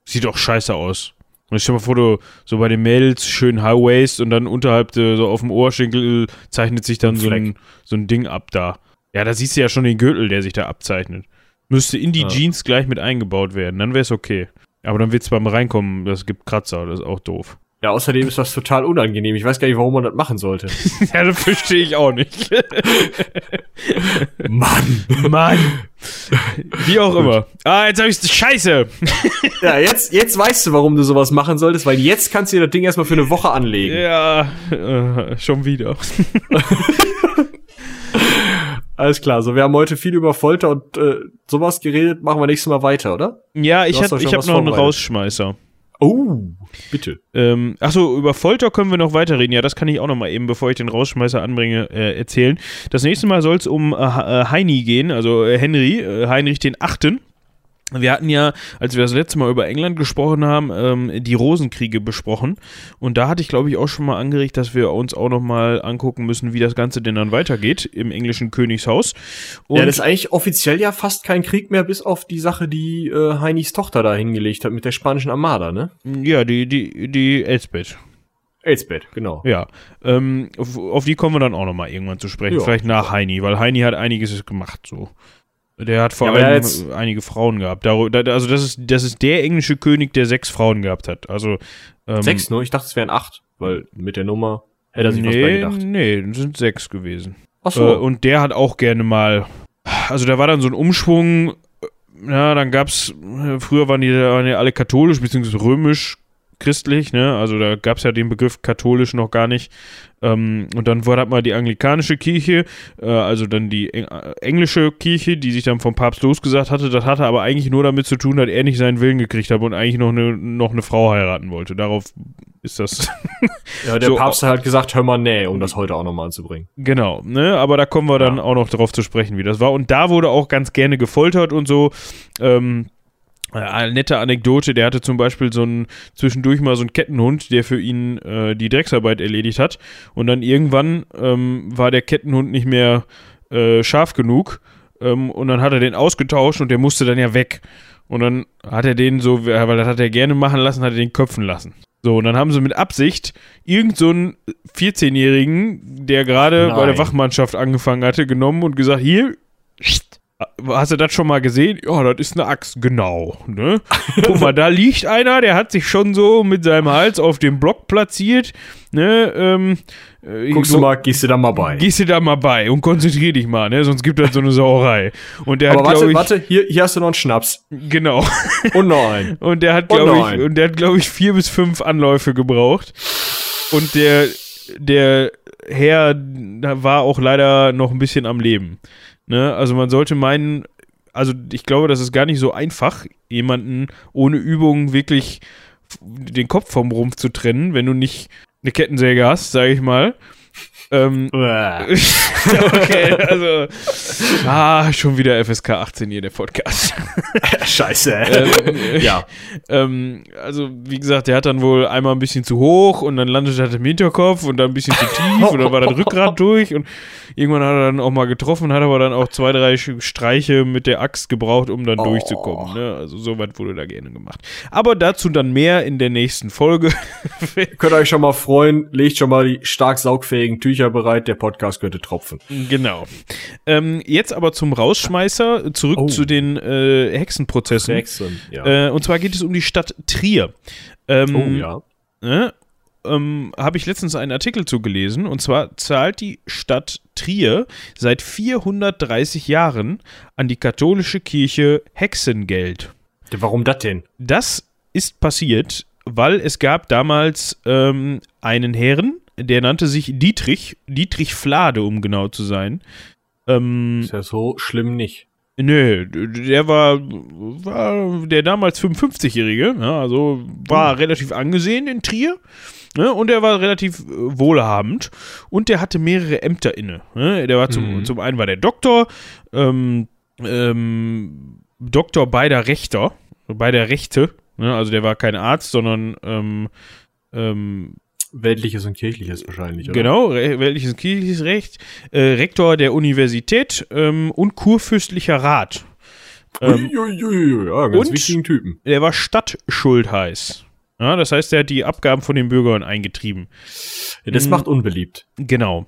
Sieht auch scheiße aus. Und stell dir mal vor, du so bei den Mädels schön High Waist und dann unterhalb de, so auf dem Ohrschenkel zeichnet sich dann so ein, so ein Ding ab da. Ja, da siehst du ja schon den Gürtel, der sich da abzeichnet. Müsste in die ja. Jeans gleich mit eingebaut werden, dann wäre es okay. Aber dann wird es beim Reinkommen, das gibt Kratzer, das ist auch doof. Ja, außerdem ist das total unangenehm. Ich weiß gar nicht, warum man das machen sollte. ja, das verstehe ich auch nicht. Mann. Mann. Wie auch immer. Ah, jetzt habe ich Scheiße. ja, jetzt, jetzt weißt du, warum du sowas machen solltest, weil jetzt kannst du dir das Ding erstmal für eine Woche anlegen. Ja, äh, schon wieder. Alles klar, so wir haben heute viel über Folter und äh, sowas geredet, machen wir nächstes Mal weiter, oder? Ja, ich, hat, ich habe noch einen Rausschmeißer. Oh, bitte. Ähm, achso, über Folter können wir noch weiterreden. Ja, das kann ich auch noch mal eben, bevor ich den Rausschmeißer anbringe, äh, erzählen. Das nächste Mal soll es um äh, äh, Heini gehen, also äh, Henry, äh, Heinrich den Achten. Wir hatten ja, als wir das letzte Mal über England gesprochen haben, ähm, die Rosenkriege besprochen. Und da hatte ich, glaube ich, auch schon mal angeregt, dass wir uns auch noch mal angucken müssen, wie das Ganze denn dann weitergeht im englischen Königshaus. Und ja, das ist eigentlich offiziell ja fast kein Krieg mehr, bis auf die Sache, die äh, Heinis Tochter da hingelegt hat mit der spanischen Armada, ne? Ja, die, die, die Elsbeth. Elsbeth, genau. Ja, ähm, auf, auf, die kommen wir dann auch noch mal irgendwann zu sprechen. Ja. Vielleicht nach Heini, weil Heini hat einiges gemacht, so. Der hat vor ja, allem einige Frauen gehabt. also das ist, das ist der englische König, der sechs Frauen gehabt hat. Also ähm, sechs nur? Ich dachte, es wären acht, weil mit der Nummer hätte er sich nee, was bei gedacht. Nee, sind sechs gewesen. Ach so. Äh, und der hat auch gerne mal, also da war dann so ein Umschwung. Ja, dann gab's früher waren die, waren die alle katholisch beziehungsweise römisch christlich, ne? Also da gab es ja den Begriff katholisch noch gar nicht. Ähm, und dann wurde halt mal die anglikanische Kirche, äh, also dann die Eng äh, englische Kirche, die sich dann vom Papst losgesagt hatte. Das hatte aber eigentlich nur damit zu tun, dass er nicht seinen Willen gekriegt hat und eigentlich noch eine, noch eine Frau heiraten wollte. Darauf ist das. ja, der so, Papst hat halt gesagt, hör mal, nee, um das heute auch nochmal anzubringen. Genau, ne? Aber da kommen wir dann ja. auch noch drauf zu sprechen, wie das war. Und da wurde auch ganz gerne gefoltert und so. Ähm, eine nette Anekdote, der hatte zum Beispiel so ein zwischendurch mal so einen Kettenhund, der für ihn äh, die Drecksarbeit erledigt hat. Und dann irgendwann ähm, war der Kettenhund nicht mehr äh, scharf genug. Ähm, und dann hat er den ausgetauscht und der musste dann ja weg. Und dann hat er den so, weil das hat er gerne machen lassen, hat er den köpfen lassen. So, und dann haben sie mit Absicht irgend so einen 14-Jährigen, der gerade bei der. Wachmannschaft angefangen hatte, genommen und gesagt, hier, hast du das schon mal gesehen? Ja, das ist eine Axt, genau. Ne? Guck mal, da liegt einer, der hat sich schon so mit seinem Hals auf dem Block platziert. Ne? Ähm, äh, Guckst du mal, gehst du da mal bei. Gehst du da mal bei und konzentrier dich mal, ne? Sonst gibt das so eine Sauerei. Und der Aber hat, warte, glaube ich, warte, hier, hier hast du noch einen Schnaps. genau. Und noch einen. Und der hat, glaube ich, und der hat, glaube ich, vier bis fünf Anläufe gebraucht. Und der, der Herr war auch leider noch ein bisschen am Leben. Ne? Also man sollte meinen, also ich glaube, das ist gar nicht so einfach, jemanden ohne Übung wirklich den Kopf vom Rumpf zu trennen, wenn du nicht eine Kettensäge hast, sage ich mal. Ähm, okay, also ah, schon wieder FSK 18 hier der Podcast. Scheiße. Ähm, ja. Ähm, also, wie gesagt, der hat dann wohl einmal ein bisschen zu hoch und dann landete das im Hinterkopf und dann ein bisschen zu tief und dann war das Rückgrat durch und irgendwann hat er dann auch mal getroffen, hat aber dann auch zwei, drei Streiche mit der Axt gebraucht, um dann Oh. durchzukommen. Ne? Also, so weit wurde da gerne gemacht. Aber dazu dann mehr in der nächsten Folge. Könnt ihr euch schon mal freuen, legt schon mal die stark saugfähigen Tücher bereit, der Podcast könnte tropfen. genau. Ähm, jetzt aber zum Rausschmeißer, zurück Oh. zu den äh, Hexenprozessen. Jackson, ja. Äh, und zwar geht es um die Stadt Trier. Ähm, oh ja. ne, ähm, habe ich letztens einen Artikel zugelesen und zwar zahlt die Stadt Trier seit 430 Jahren an die katholische Kirche Hexengeld. Warum das denn? Das ist passiert, weil es gab damals ähm, einen Herren, der nannte sich Dietrich, Dietrich Flade, um genau zu sein. Ähm, Ist ja so schlimm nicht. Nö, der war, war der damals 55-Jährige, ja, also war relativ angesehen in Trier. Ne, und er war relativ äh, wohlhabend und der hatte mehrere Ämter inne. Ne? Der war zum, Mhm. zum einen war der Doktor, ähm, ähm, Doktor beider Rechter, beider Rechte. Ne? Also der war kein Arzt, sondern ähm, ähm, Weltliches und kirchliches wahrscheinlich, oder? Genau, weltliches und kirchliches Recht, äh, Rektor der Universität ähm, und kurfürstlicher Rat. Ähm, Uiuiui, ja, ganz und- wichtigen Typen. der war Stadtschultheiß. Ja, das heißt, er hat die Abgaben von den Bürgern eingetrieben. Ja, das Mhm. macht unbeliebt. Genau.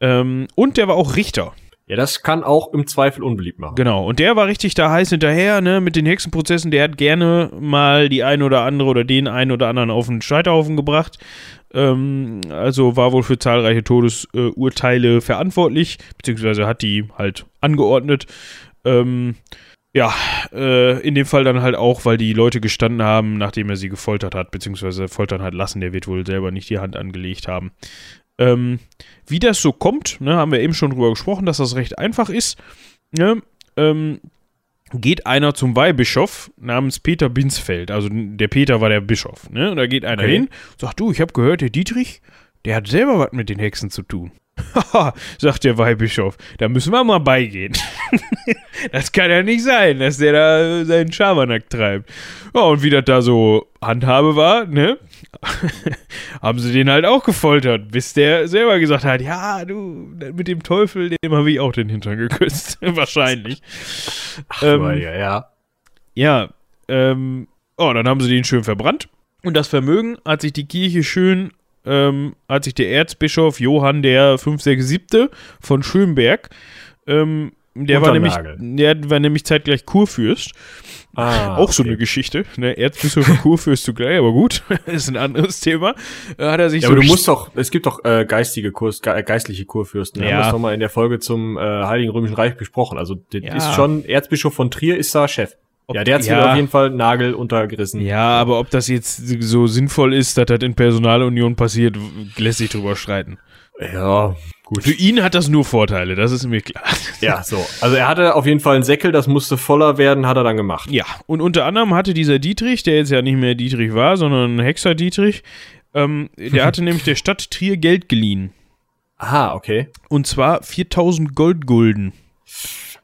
Ähm, und der war auch Richter. Ja, das kann auch im Zweifel unbeliebt machen. Genau. Und der war richtig da heiß hinterher, ne, mit den Hexenprozessen. Der hat gerne mal die ein oder andere oder den einen oder anderen auf den Scheiterhaufen gebracht. Ähm, also war wohl für zahlreiche Todesurteile Urteile verantwortlich, beziehungsweise hat die halt angeordnet. Ähm, ja, äh, in dem Fall dann halt auch, weil die Leute gestanden haben, nachdem er sie gefoltert hat, beziehungsweise foltern hat lassen. Der wird wohl selber nicht die Hand angelegt haben. Ähm, wie das so kommt, ne, haben wir eben schon drüber gesprochen, dass das recht einfach ist. Ne, ähm, geht einer zum Weihbischof namens Peter Binsfeld. Also der Peter war der Bischof. Ne? Und da geht einer Okay. hin, sagt, du, ich habe gehört, der Dietrich, der hat selber was mit den Hexen zu tun. Haha, sagt der Weihbischof, da müssen wir mal beigehen. das kann ja nicht sein, dass der da seinen Schabernack treibt. Ja, und wie das da so Handhabe war, ne? haben sie den halt auch gefoltert, bis der selber gesagt hat, ja, du, mit dem Teufel, dem habe ich auch den Hintern geküsst. Wahrscheinlich. Ähm, Aber ja, ja. ja, ähm, oh, dann haben sie den schön verbrannt. Und das Vermögen hat sich die Kirche schön, ähm, hat sich der Erzbischof Johann der 567. von Schönberg, ähm, der war, nämlich, der war nämlich zeitgleich Kurfürst. Ah, Auch so okay. eine Geschichte. Ne? Erzbischof und Kurfürst zugleich, aber gut, ist ein anderes Thema. Äh, hat er sich Ja, so aber du musst doch, es gibt doch äh, geistige Kurs, ge geistliche Kurfürsten. Wir Ja. haben das doch mal in der Folge zum äh, Heiligen Römischen Reich besprochen. Also das Ja. ist schon, Erzbischof von Trier ist da Chef. Ob- ja, der hat sich ja. auf jeden Fall Nagel untergerissen. Ja, aber ob das jetzt so sinnvoll ist, dass das in Personalunion passiert, lässt sich drüber streiten. Ja, gut. Für ihn hat das nur Vorteile, das ist mir klar. Ja, so. Also er hatte auf jeden Fall einen Säckel, das musste voller werden, hat er dann gemacht. Ja, und unter anderem hatte dieser Dietrich, der jetzt ja nicht mehr Dietrich war, sondern Hexer Dietrich, ähm, der hatte nämlich der Stadt Trier Geld geliehen. Aha, okay. Und zwar 4000 Goldgulden.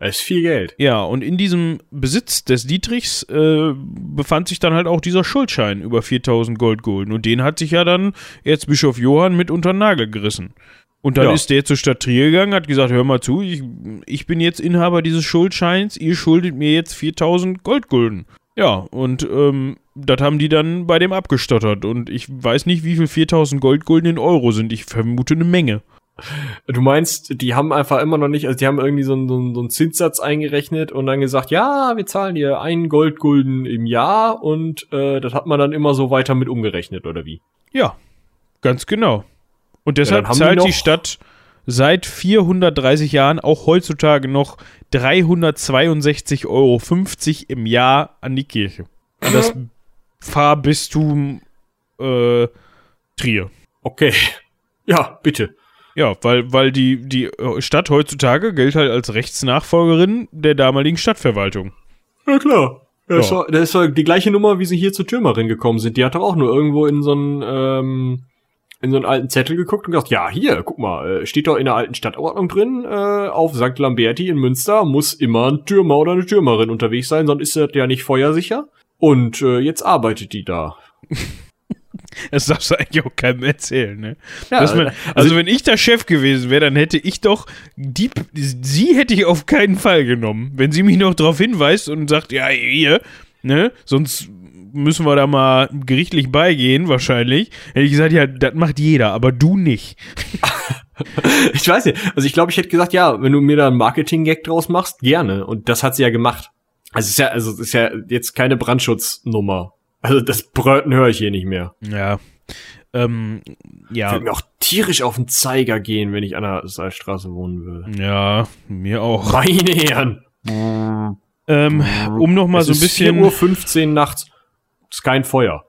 Das ist viel Geld. Ja, und in diesem Besitz des Dietrichs äh, befand sich dann halt auch dieser Schuldschein über 4000 Goldgulden. Und den hat sich ja dann Erzbischof Johann mit unter den Nagel gerissen. Und dann Ja. ist der zur Stadt Trier gegangen, hat gesagt, hör mal zu, ich, ich bin jetzt Inhaber dieses Schuldscheins, ihr schuldet mir jetzt 4000 Goldgulden. Ja, und ähm, das haben die dann bei dem abgestottert. Und ich weiß nicht, wie viel 4000 Goldgulden in Euro sind. Ich vermute eine Menge. Du meinst, die haben einfach immer noch nicht, also die haben irgendwie so einen, so einen, so einen Zinssatz eingerechnet und dann gesagt, ja, wir zahlen dir einen Goldgulden im Jahr und äh, das hat man dann immer so weiter mit umgerechnet, oder wie? Ja, ganz genau. Und deshalb Ja, zahlt die die, Stadt seit 430 Jahren auch heutzutage noch 362,50 Euro im Jahr an die Kirche. An das Pfarrbistum äh, Trier. Okay. Ja, bitte. Ja, weil, weil die, die äh, Stadt heutzutage gilt halt als Rechtsnachfolgerin der damaligen Stadtverwaltung. Ja, klar. Das, Ja. ist doch, das ist doch die gleiche Nummer, wie sie hier zur Türmerin gekommen sind. Die hat doch auch nur irgendwo in so einen, ähm, in so einen alten Zettel geguckt und gesagt, ja, hier, guck mal, äh, steht doch in der alten Stadtordnung drin, äh, auf St. Lamberti in Münster muss immer ein Türmer oder eine Türmerin unterwegs sein, sonst ist das ja nicht feuersicher. Und äh, jetzt arbeitet die da. Das darfst du eigentlich auch keinem erzählen, ne? Ja, man, also- also, wenn ich der Chef gewesen wäre, dann hätte ich doch die, sie hätte ich auf keinen Fall genommen. Wenn sie mich noch darauf hinweist und sagt, ja, hier, ne, sonst müssen wir da mal gerichtlich beigehen, wahrscheinlich, hätte ich gesagt, ja, das macht jeder, aber du nicht. Ich weiß nicht. Also ich glaube, ich hätte gesagt, ja, wenn du mir da einen Marketing-Gag draus machst, gerne. Und das hat sie ja gemacht. Also es ist ja, also es ist ja jetzt keine Brandschutznummer. Also das Bröten höre ich hier nicht mehr. Ja. Ähm, ja. Würde mir auch tierisch auf den Zeiger gehen, wenn ich an der Salzstraße wohnen würde. Ja, mir auch. Meine Herren. Ähm, um noch mal Es so ein bisschen. 4.15 Uhr nachts. Ist kein Feuer.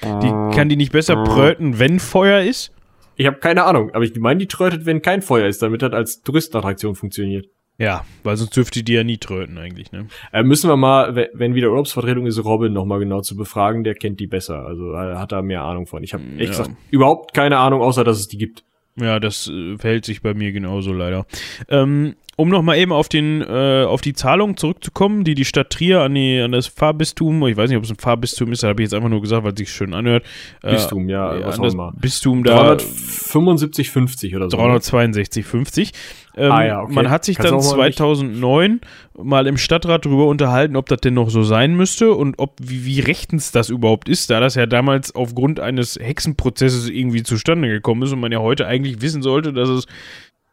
Die, kann die nicht besser pröten, wenn Feuer ist? Ich habe keine Ahnung, aber ich meine, die trötet, wenn kein Feuer ist, damit das als Touristenattraktion funktioniert. Ja, weil sonst dürfte die ja nie tröten eigentlich, ne? Äh, müssen wir mal, we- wenn wieder Urlaubsvertretung ist, Robin noch mal genau zu befragen, der kennt die besser. Also äh, hat da mehr Ahnung von. Ich habe Ja. echt gesagt, überhaupt keine Ahnung, außer dass es die gibt. Ja, das äh, verhält sich bei mir genauso leider. Ähm, um noch mal eben auf den äh, auf die Zahlung zurückzukommen, die die Stadt Trier an die an das Pfarrbistum, ich weiß nicht, ob es ein Pfarrbistum ist, da habe ich jetzt einfach nur gesagt, weil es sich schön anhört. Äh, Bistum, ja, was an auch immer. Bistum da 375,50 oder so. 362,50. Ähm, Ah ja, okay. Man hat sich Kannst dann du auch mal nicht- 2009 mal im Stadtrat darüber unterhalten, ob das denn noch so sein müsste und ob wie, wie rechtens das überhaupt ist, da das ja damals aufgrund eines Hexenprozesses irgendwie zustande gekommen ist und man ja heute eigentlich wissen sollte, dass es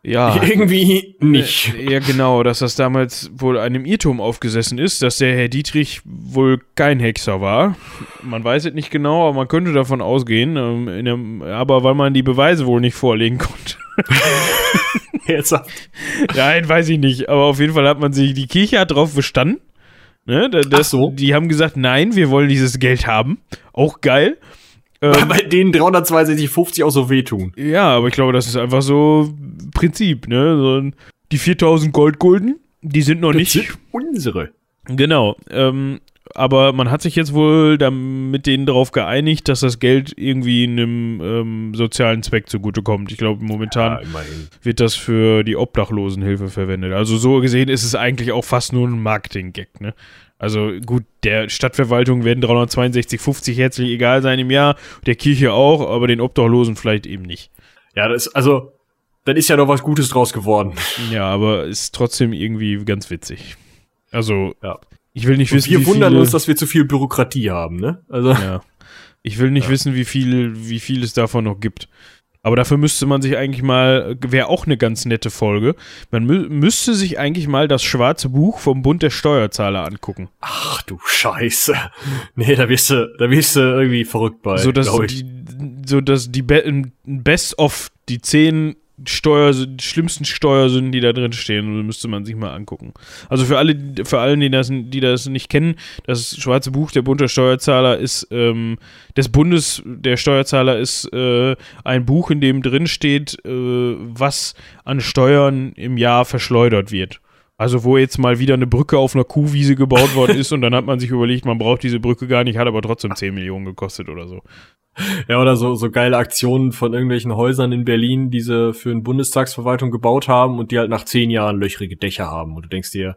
ja Irgendwie nicht. äh, Ja, genau, dass das damals wohl einem Irrtum aufgesessen ist, dass der Herr Dietrich wohl kein Hexer war. Man weiß es nicht genau, aber man könnte davon ausgehen. Ähm, dem, aber weil man die Beweise wohl nicht vorlegen konnte. Nein, weiß ich nicht. Aber auf jeden Fall hat man sich, die Kirche hat drauf bestanden. Ne, da- das, so. Die haben gesagt, nein, wir wollen dieses Geld haben. Auch geil. Ähm, bei denen 362,50 auch so wehtun. ja, aber ich glaube, das ist einfach so Prinzip, ne? So, die 4000 Goldgulden, die sind noch nicht. sind unsere. Genau. Ähm, aber man hat sich jetzt wohl mit denen darauf geeinigt, dass das Geld irgendwie einem ähm, sozialen Zweck zugutekommt. Ich glaube, momentan Ja, wird das für die Obdachlosenhilfe verwendet. Also so gesehen ist es eigentlich auch fast nur ein Marketing-Gag, ne? Also gut, der Stadtverwaltung werden 362,50 herzlich egal sein im Jahr, der Kirche auch, aber den Obdachlosen vielleicht eben nicht. Ja, das ist, also, dann ist ja noch was Gutes draus geworden. Ja, aber ist trotzdem irgendwie ganz witzig. Also, Ja. ich will nicht Und wissen, wir wie wundern viele, uns, dass wir zu viel Bürokratie haben, ne? Also, Ja. Ich will nicht wissen, wie viel, wie viel es davon noch gibt. Aber dafür müsste man sich eigentlich mal, wäre auch eine ganz nette Folge, man mü müsste sich eigentlich mal das schwarze Buch vom Bund der Steuerzahler angucken. ach du Scheiße. Nee, da wirst du, da wirst du irgendwie verrückt bei. so dass die, so dass die Be Best of die zehn Steuer, die schlimmsten Steuersünden, die da drin stehen, müsste man sich mal angucken. Also für alle, für allen, die das, die das nicht kennen, das schwarze Buch der Bund der Steuerzahler ist ähm, des Bundes der Steuerzahler ist äh, ein Buch, in dem drin steht, äh, was an Steuern im Jahr verschleudert wird. Also wo jetzt mal wieder eine Brücke auf einer Kuhwiese gebaut worden ist und dann hat man sich überlegt, man braucht diese Brücke gar nicht, hat aber trotzdem 10 Millionen gekostet oder so. Ja, oder so, so geile Aktionen von irgendwelchen Häusern in Berlin, die sie für eine Bundestagsverwaltung gebaut haben und die halt nach zehn Jahren löchrige Dächer haben. Und du denkst dir,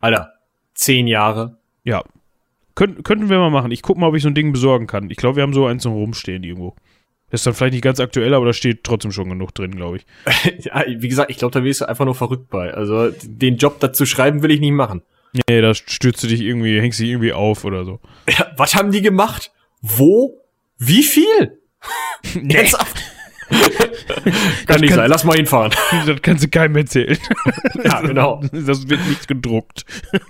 Alter, zehn Jahre? Ja. Könnt, könnten wir mal machen. Ich guck mal, ob ich so ein Ding besorgen kann. Ich glaube, wir haben so eins noch rumstehen irgendwo. Das ist dann vielleicht nicht ganz aktuell, aber da steht trotzdem schon genug drin, glaube ich. ja, wie gesagt, ich glaube, da wirst du einfach nur verrückt bei. Also den Job dazu schreiben will ich nicht machen. Nee, da stürzt du dich irgendwie, hängst dich irgendwie auf oder so. Ja, was haben die gemacht? Wo? Wie viel? Nee, Ernsthaft? Kann nicht sein, lass mal hinfahren. das kannst du keinem erzählen. Ja, genau. Das wird nicht gedruckt.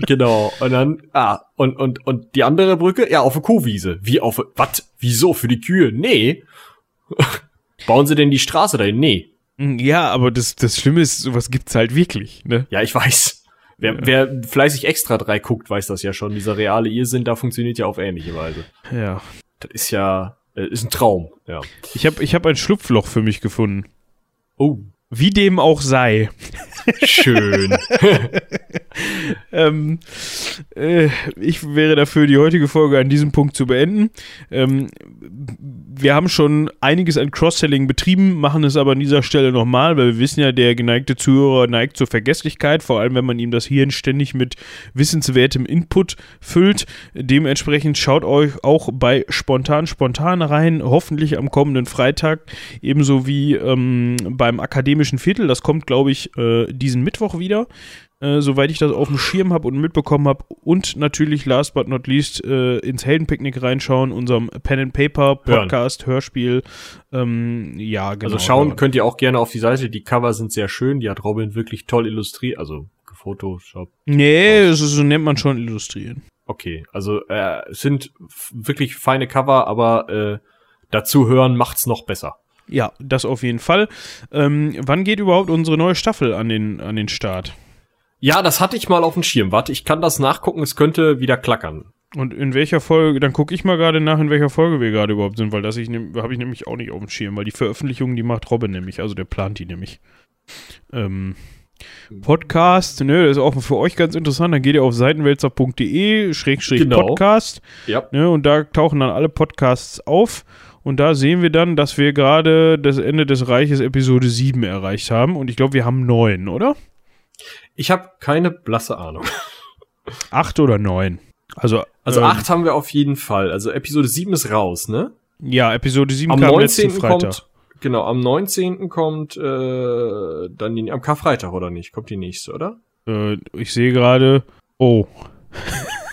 genau. Und dann, ah, und, und, und die andere Brücke? Ja, auf der Kuhwiese. Wie auf, was? Wieso? Für die Kühe? Nee. Bauen sie denn die Straße dahin? Nee. Ja, aber das, das Schlimme ist, sowas gibt's halt wirklich, ne? Ja, ich weiß. Wer, wer fleißig extra drei guckt, weiß das ja schon. Dieser reale Irrsinn, da funktioniert ja auf ähnliche Weise. Ja. Das ist ja, äh, ist ein Traum. Ja. Ich habe ich hab ein Schlupfloch für mich gefunden. Oh, Wie dem auch sei. Schön. Ähm, äh, ich wäre dafür, die heutige Folge an diesem Punkt zu beenden. Ähm, wir haben schon einiges an Cross-Selling betrieben, machen es aber an dieser Stelle nochmal, weil wir wissen ja, der geneigte Zuhörer neigt zur Vergesslichkeit, vor allem wenn man ihm das Hirn ständig mit wissenswertem Input füllt. Dementsprechend schaut euch auch bei Spontan Spontan rein, hoffentlich am kommenden Freitag, ebenso wie ähm, beim akademischen Viertel. Das kommt, glaube ich, äh, diesen Mittwoch wieder äh, soweit ich das auf dem Schirm habe und mitbekommen habe. Und natürlich, last but not least, äh, ins Heldenpicknick reinschauen, unserem Pen and Paper Podcast, Hörspiel. Ähm, ja, genau. Also schauen hören. könnt ihr auch gerne auf die Seite. Die Cover sind sehr schön. Die hat Robin wirklich toll illustriert. Also Photoshop. Nee, das ist, so nennt man schon illustrieren. Okay, also äh, es sind wirklich feine Cover, aber äh, dazu hören macht's noch besser. Ja, das auf jeden Fall. Ähm, wann geht überhaupt unsere neue Staffel an den, an den Start? Ja, das hatte ich mal auf dem Schirm. Warte, ich kann das nachgucken. Es könnte wieder klackern. Und in welcher Folge, dann gucke ich mal gerade nach, in welcher Folge wir gerade überhaupt sind, weil das ich habe ich nämlich auch nicht auf dem Schirm, weil die Veröffentlichung, die macht Robin nämlich, also der plant die nämlich. Ähm, Podcast, ne, das ist auch für euch ganz interessant, dann geht ihr auf seitenwälzer.de, Schrägstrich Genau. Podcast, Ja. ne, und da tauchen dann alle Podcasts auf und da sehen wir dann, dass wir gerade das Ende des Reiches Episode 7 erreicht haben und ich glaube, wir haben neun, oder? Ich habe keine blasse Ahnung. Acht oder neun? Also, Also ähm, acht haben wir auf jeden Fall. Also Episode 7 ist raus, ne? Ja, Episode 7 Am kam letzten 19. Freitag. kommt genau, am 19. kommt äh, dann die, am Karfreitag oder nicht? Kommt die nächste, oder? Äh, ich sehe gerade. Oh.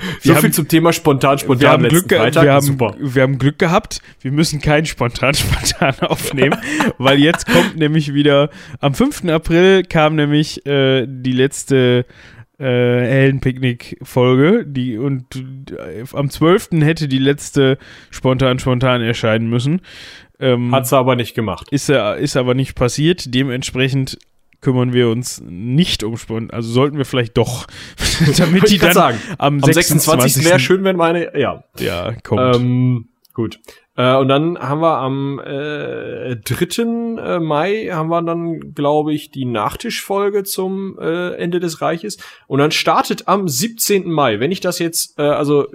So Wir viel haben- zum Thema spontan, Wir spontan haben, letzten Glück, Freitag. wir, haben, Super. wir haben Glück gehabt. Wir müssen keinen spontan spontan aufnehmen, weil jetzt kommt nämlich wieder. Am 5. April kam nämlich äh, die letzte äh, Heldenpicknick-Folge. Die, und äh, am 12. hätte die letzte spontan spontan erscheinen müssen. Ähm, Hat sie aber nicht gemacht. ist, er- ist aber nicht passiert. Dementsprechend kümmern wir uns nicht um spontan. Also sollten wir vielleicht doch. damit die dann sagen. am, Am 26. wäre schön, wenn meine, ja. Ja, kommt. Ähm, gut. Äh, und dann haben wir am äh, 3. äh, Mai haben wir dann, glaube ich, die Nachtischfolge zum äh, Ende des Reiches. Und dann startet am 17. Mai. Wenn ich das jetzt, äh, also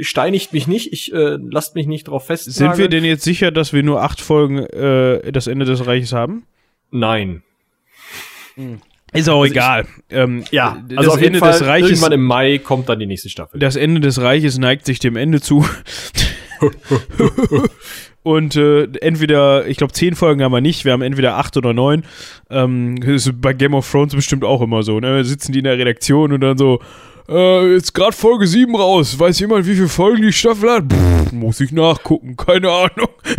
steinigt mich nicht, ich äh, lasst mich nicht drauf fest. Sind wir denn jetzt sicher, dass wir nur acht Folgen äh, das Ende des Reiches haben? Nein. Ist auch Also ich- egal. ähm, Ja, das also auf jeden Ende Fall des Reiches. irgendwann im Mai kommt dann die nächste Staffel. Das Ende des Reiches neigt sich dem Ende zu. Und äh, entweder, ich glaube, zehn Folgen haben wir nicht, wir haben entweder acht oder neun. Ähm, das ist bei Game of Thrones bestimmt auch immer so. Ne? Da sitzen die in der Redaktion und dann so, äh, jetzt gerade Folge 7 raus. Weiß jemand, wie viele Folgen die Staffel hat? Pff, muss ich nachgucken, keine Ahnung.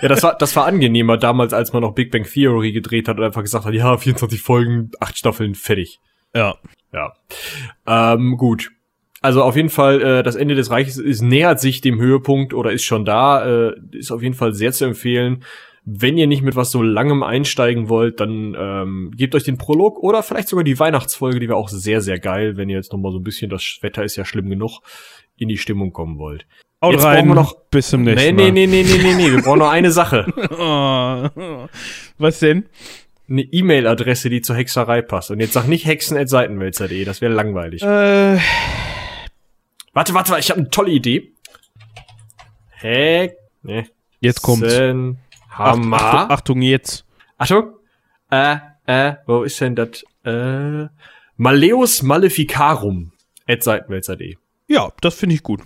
Ja, das war, das war angenehmer damals, als man noch Big Bang Theory gedreht hat und einfach gesagt hat, ja, 24 Folgen, acht Staffeln, fertig. Ja. Ja. Ähm, gut. Also auf jeden Fall, äh, das Ende des Reiches ist, nähert sich dem Höhepunkt oder ist schon da. Äh, ist auf jeden Fall sehr zu empfehlen. Wenn ihr nicht mit was so langem einsteigen wollt, dann ähm, gebt euch den Prolog oder vielleicht sogar die Weihnachtsfolge, die wäre auch sehr, sehr geil, wenn ihr jetzt noch mal so ein bisschen, das Wetter ist ja schlimm genug, in die Stimmung kommen wollt. Haut Jetzt rein. brauchen wir noch- Bis zum Nee, nächsten nee, Mal. nee, nee, nee, nee, nee, wir brauchen noch eine Sache. Oh. Was denn? Eine E-Mail-Adresse, die zur Hexerei passt. Und jetzt sag nicht hexen.seitenwälzer.de, das wäre langweilig. Äh, Warte, warte, ich habe eine tolle Idee. Heck. Ne. jetzt kommt's. Sen Achtung, Hammer. Achtung, jetzt. Achtung. Äh, äh, wo ist denn das? Äh, Maleus Maleficarum. At seitenwälzer.de. Ja, das finde ich gut.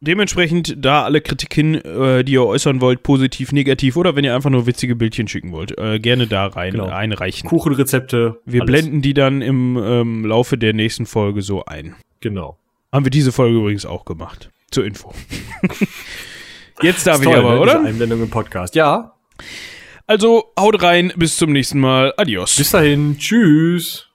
dementsprechend da alle Kritiken, äh, die ihr äußern wollt, positiv, negativ oder wenn ihr einfach nur witzige Bildchen schicken wollt, äh, gerne da rein Genau. einreichen. Kuchenrezepte. Wir alles. blenden die dann im ähm, Laufe der nächsten Folge so ein. Genau. Haben wir diese Folge übrigens auch gemacht. Zur Info. Jetzt darf ich toll, aber, ne, oder? diese Einblendung im Podcast. Ja. Also haut rein, bis zum nächsten Mal. Adios. Bis dahin. Tschüss.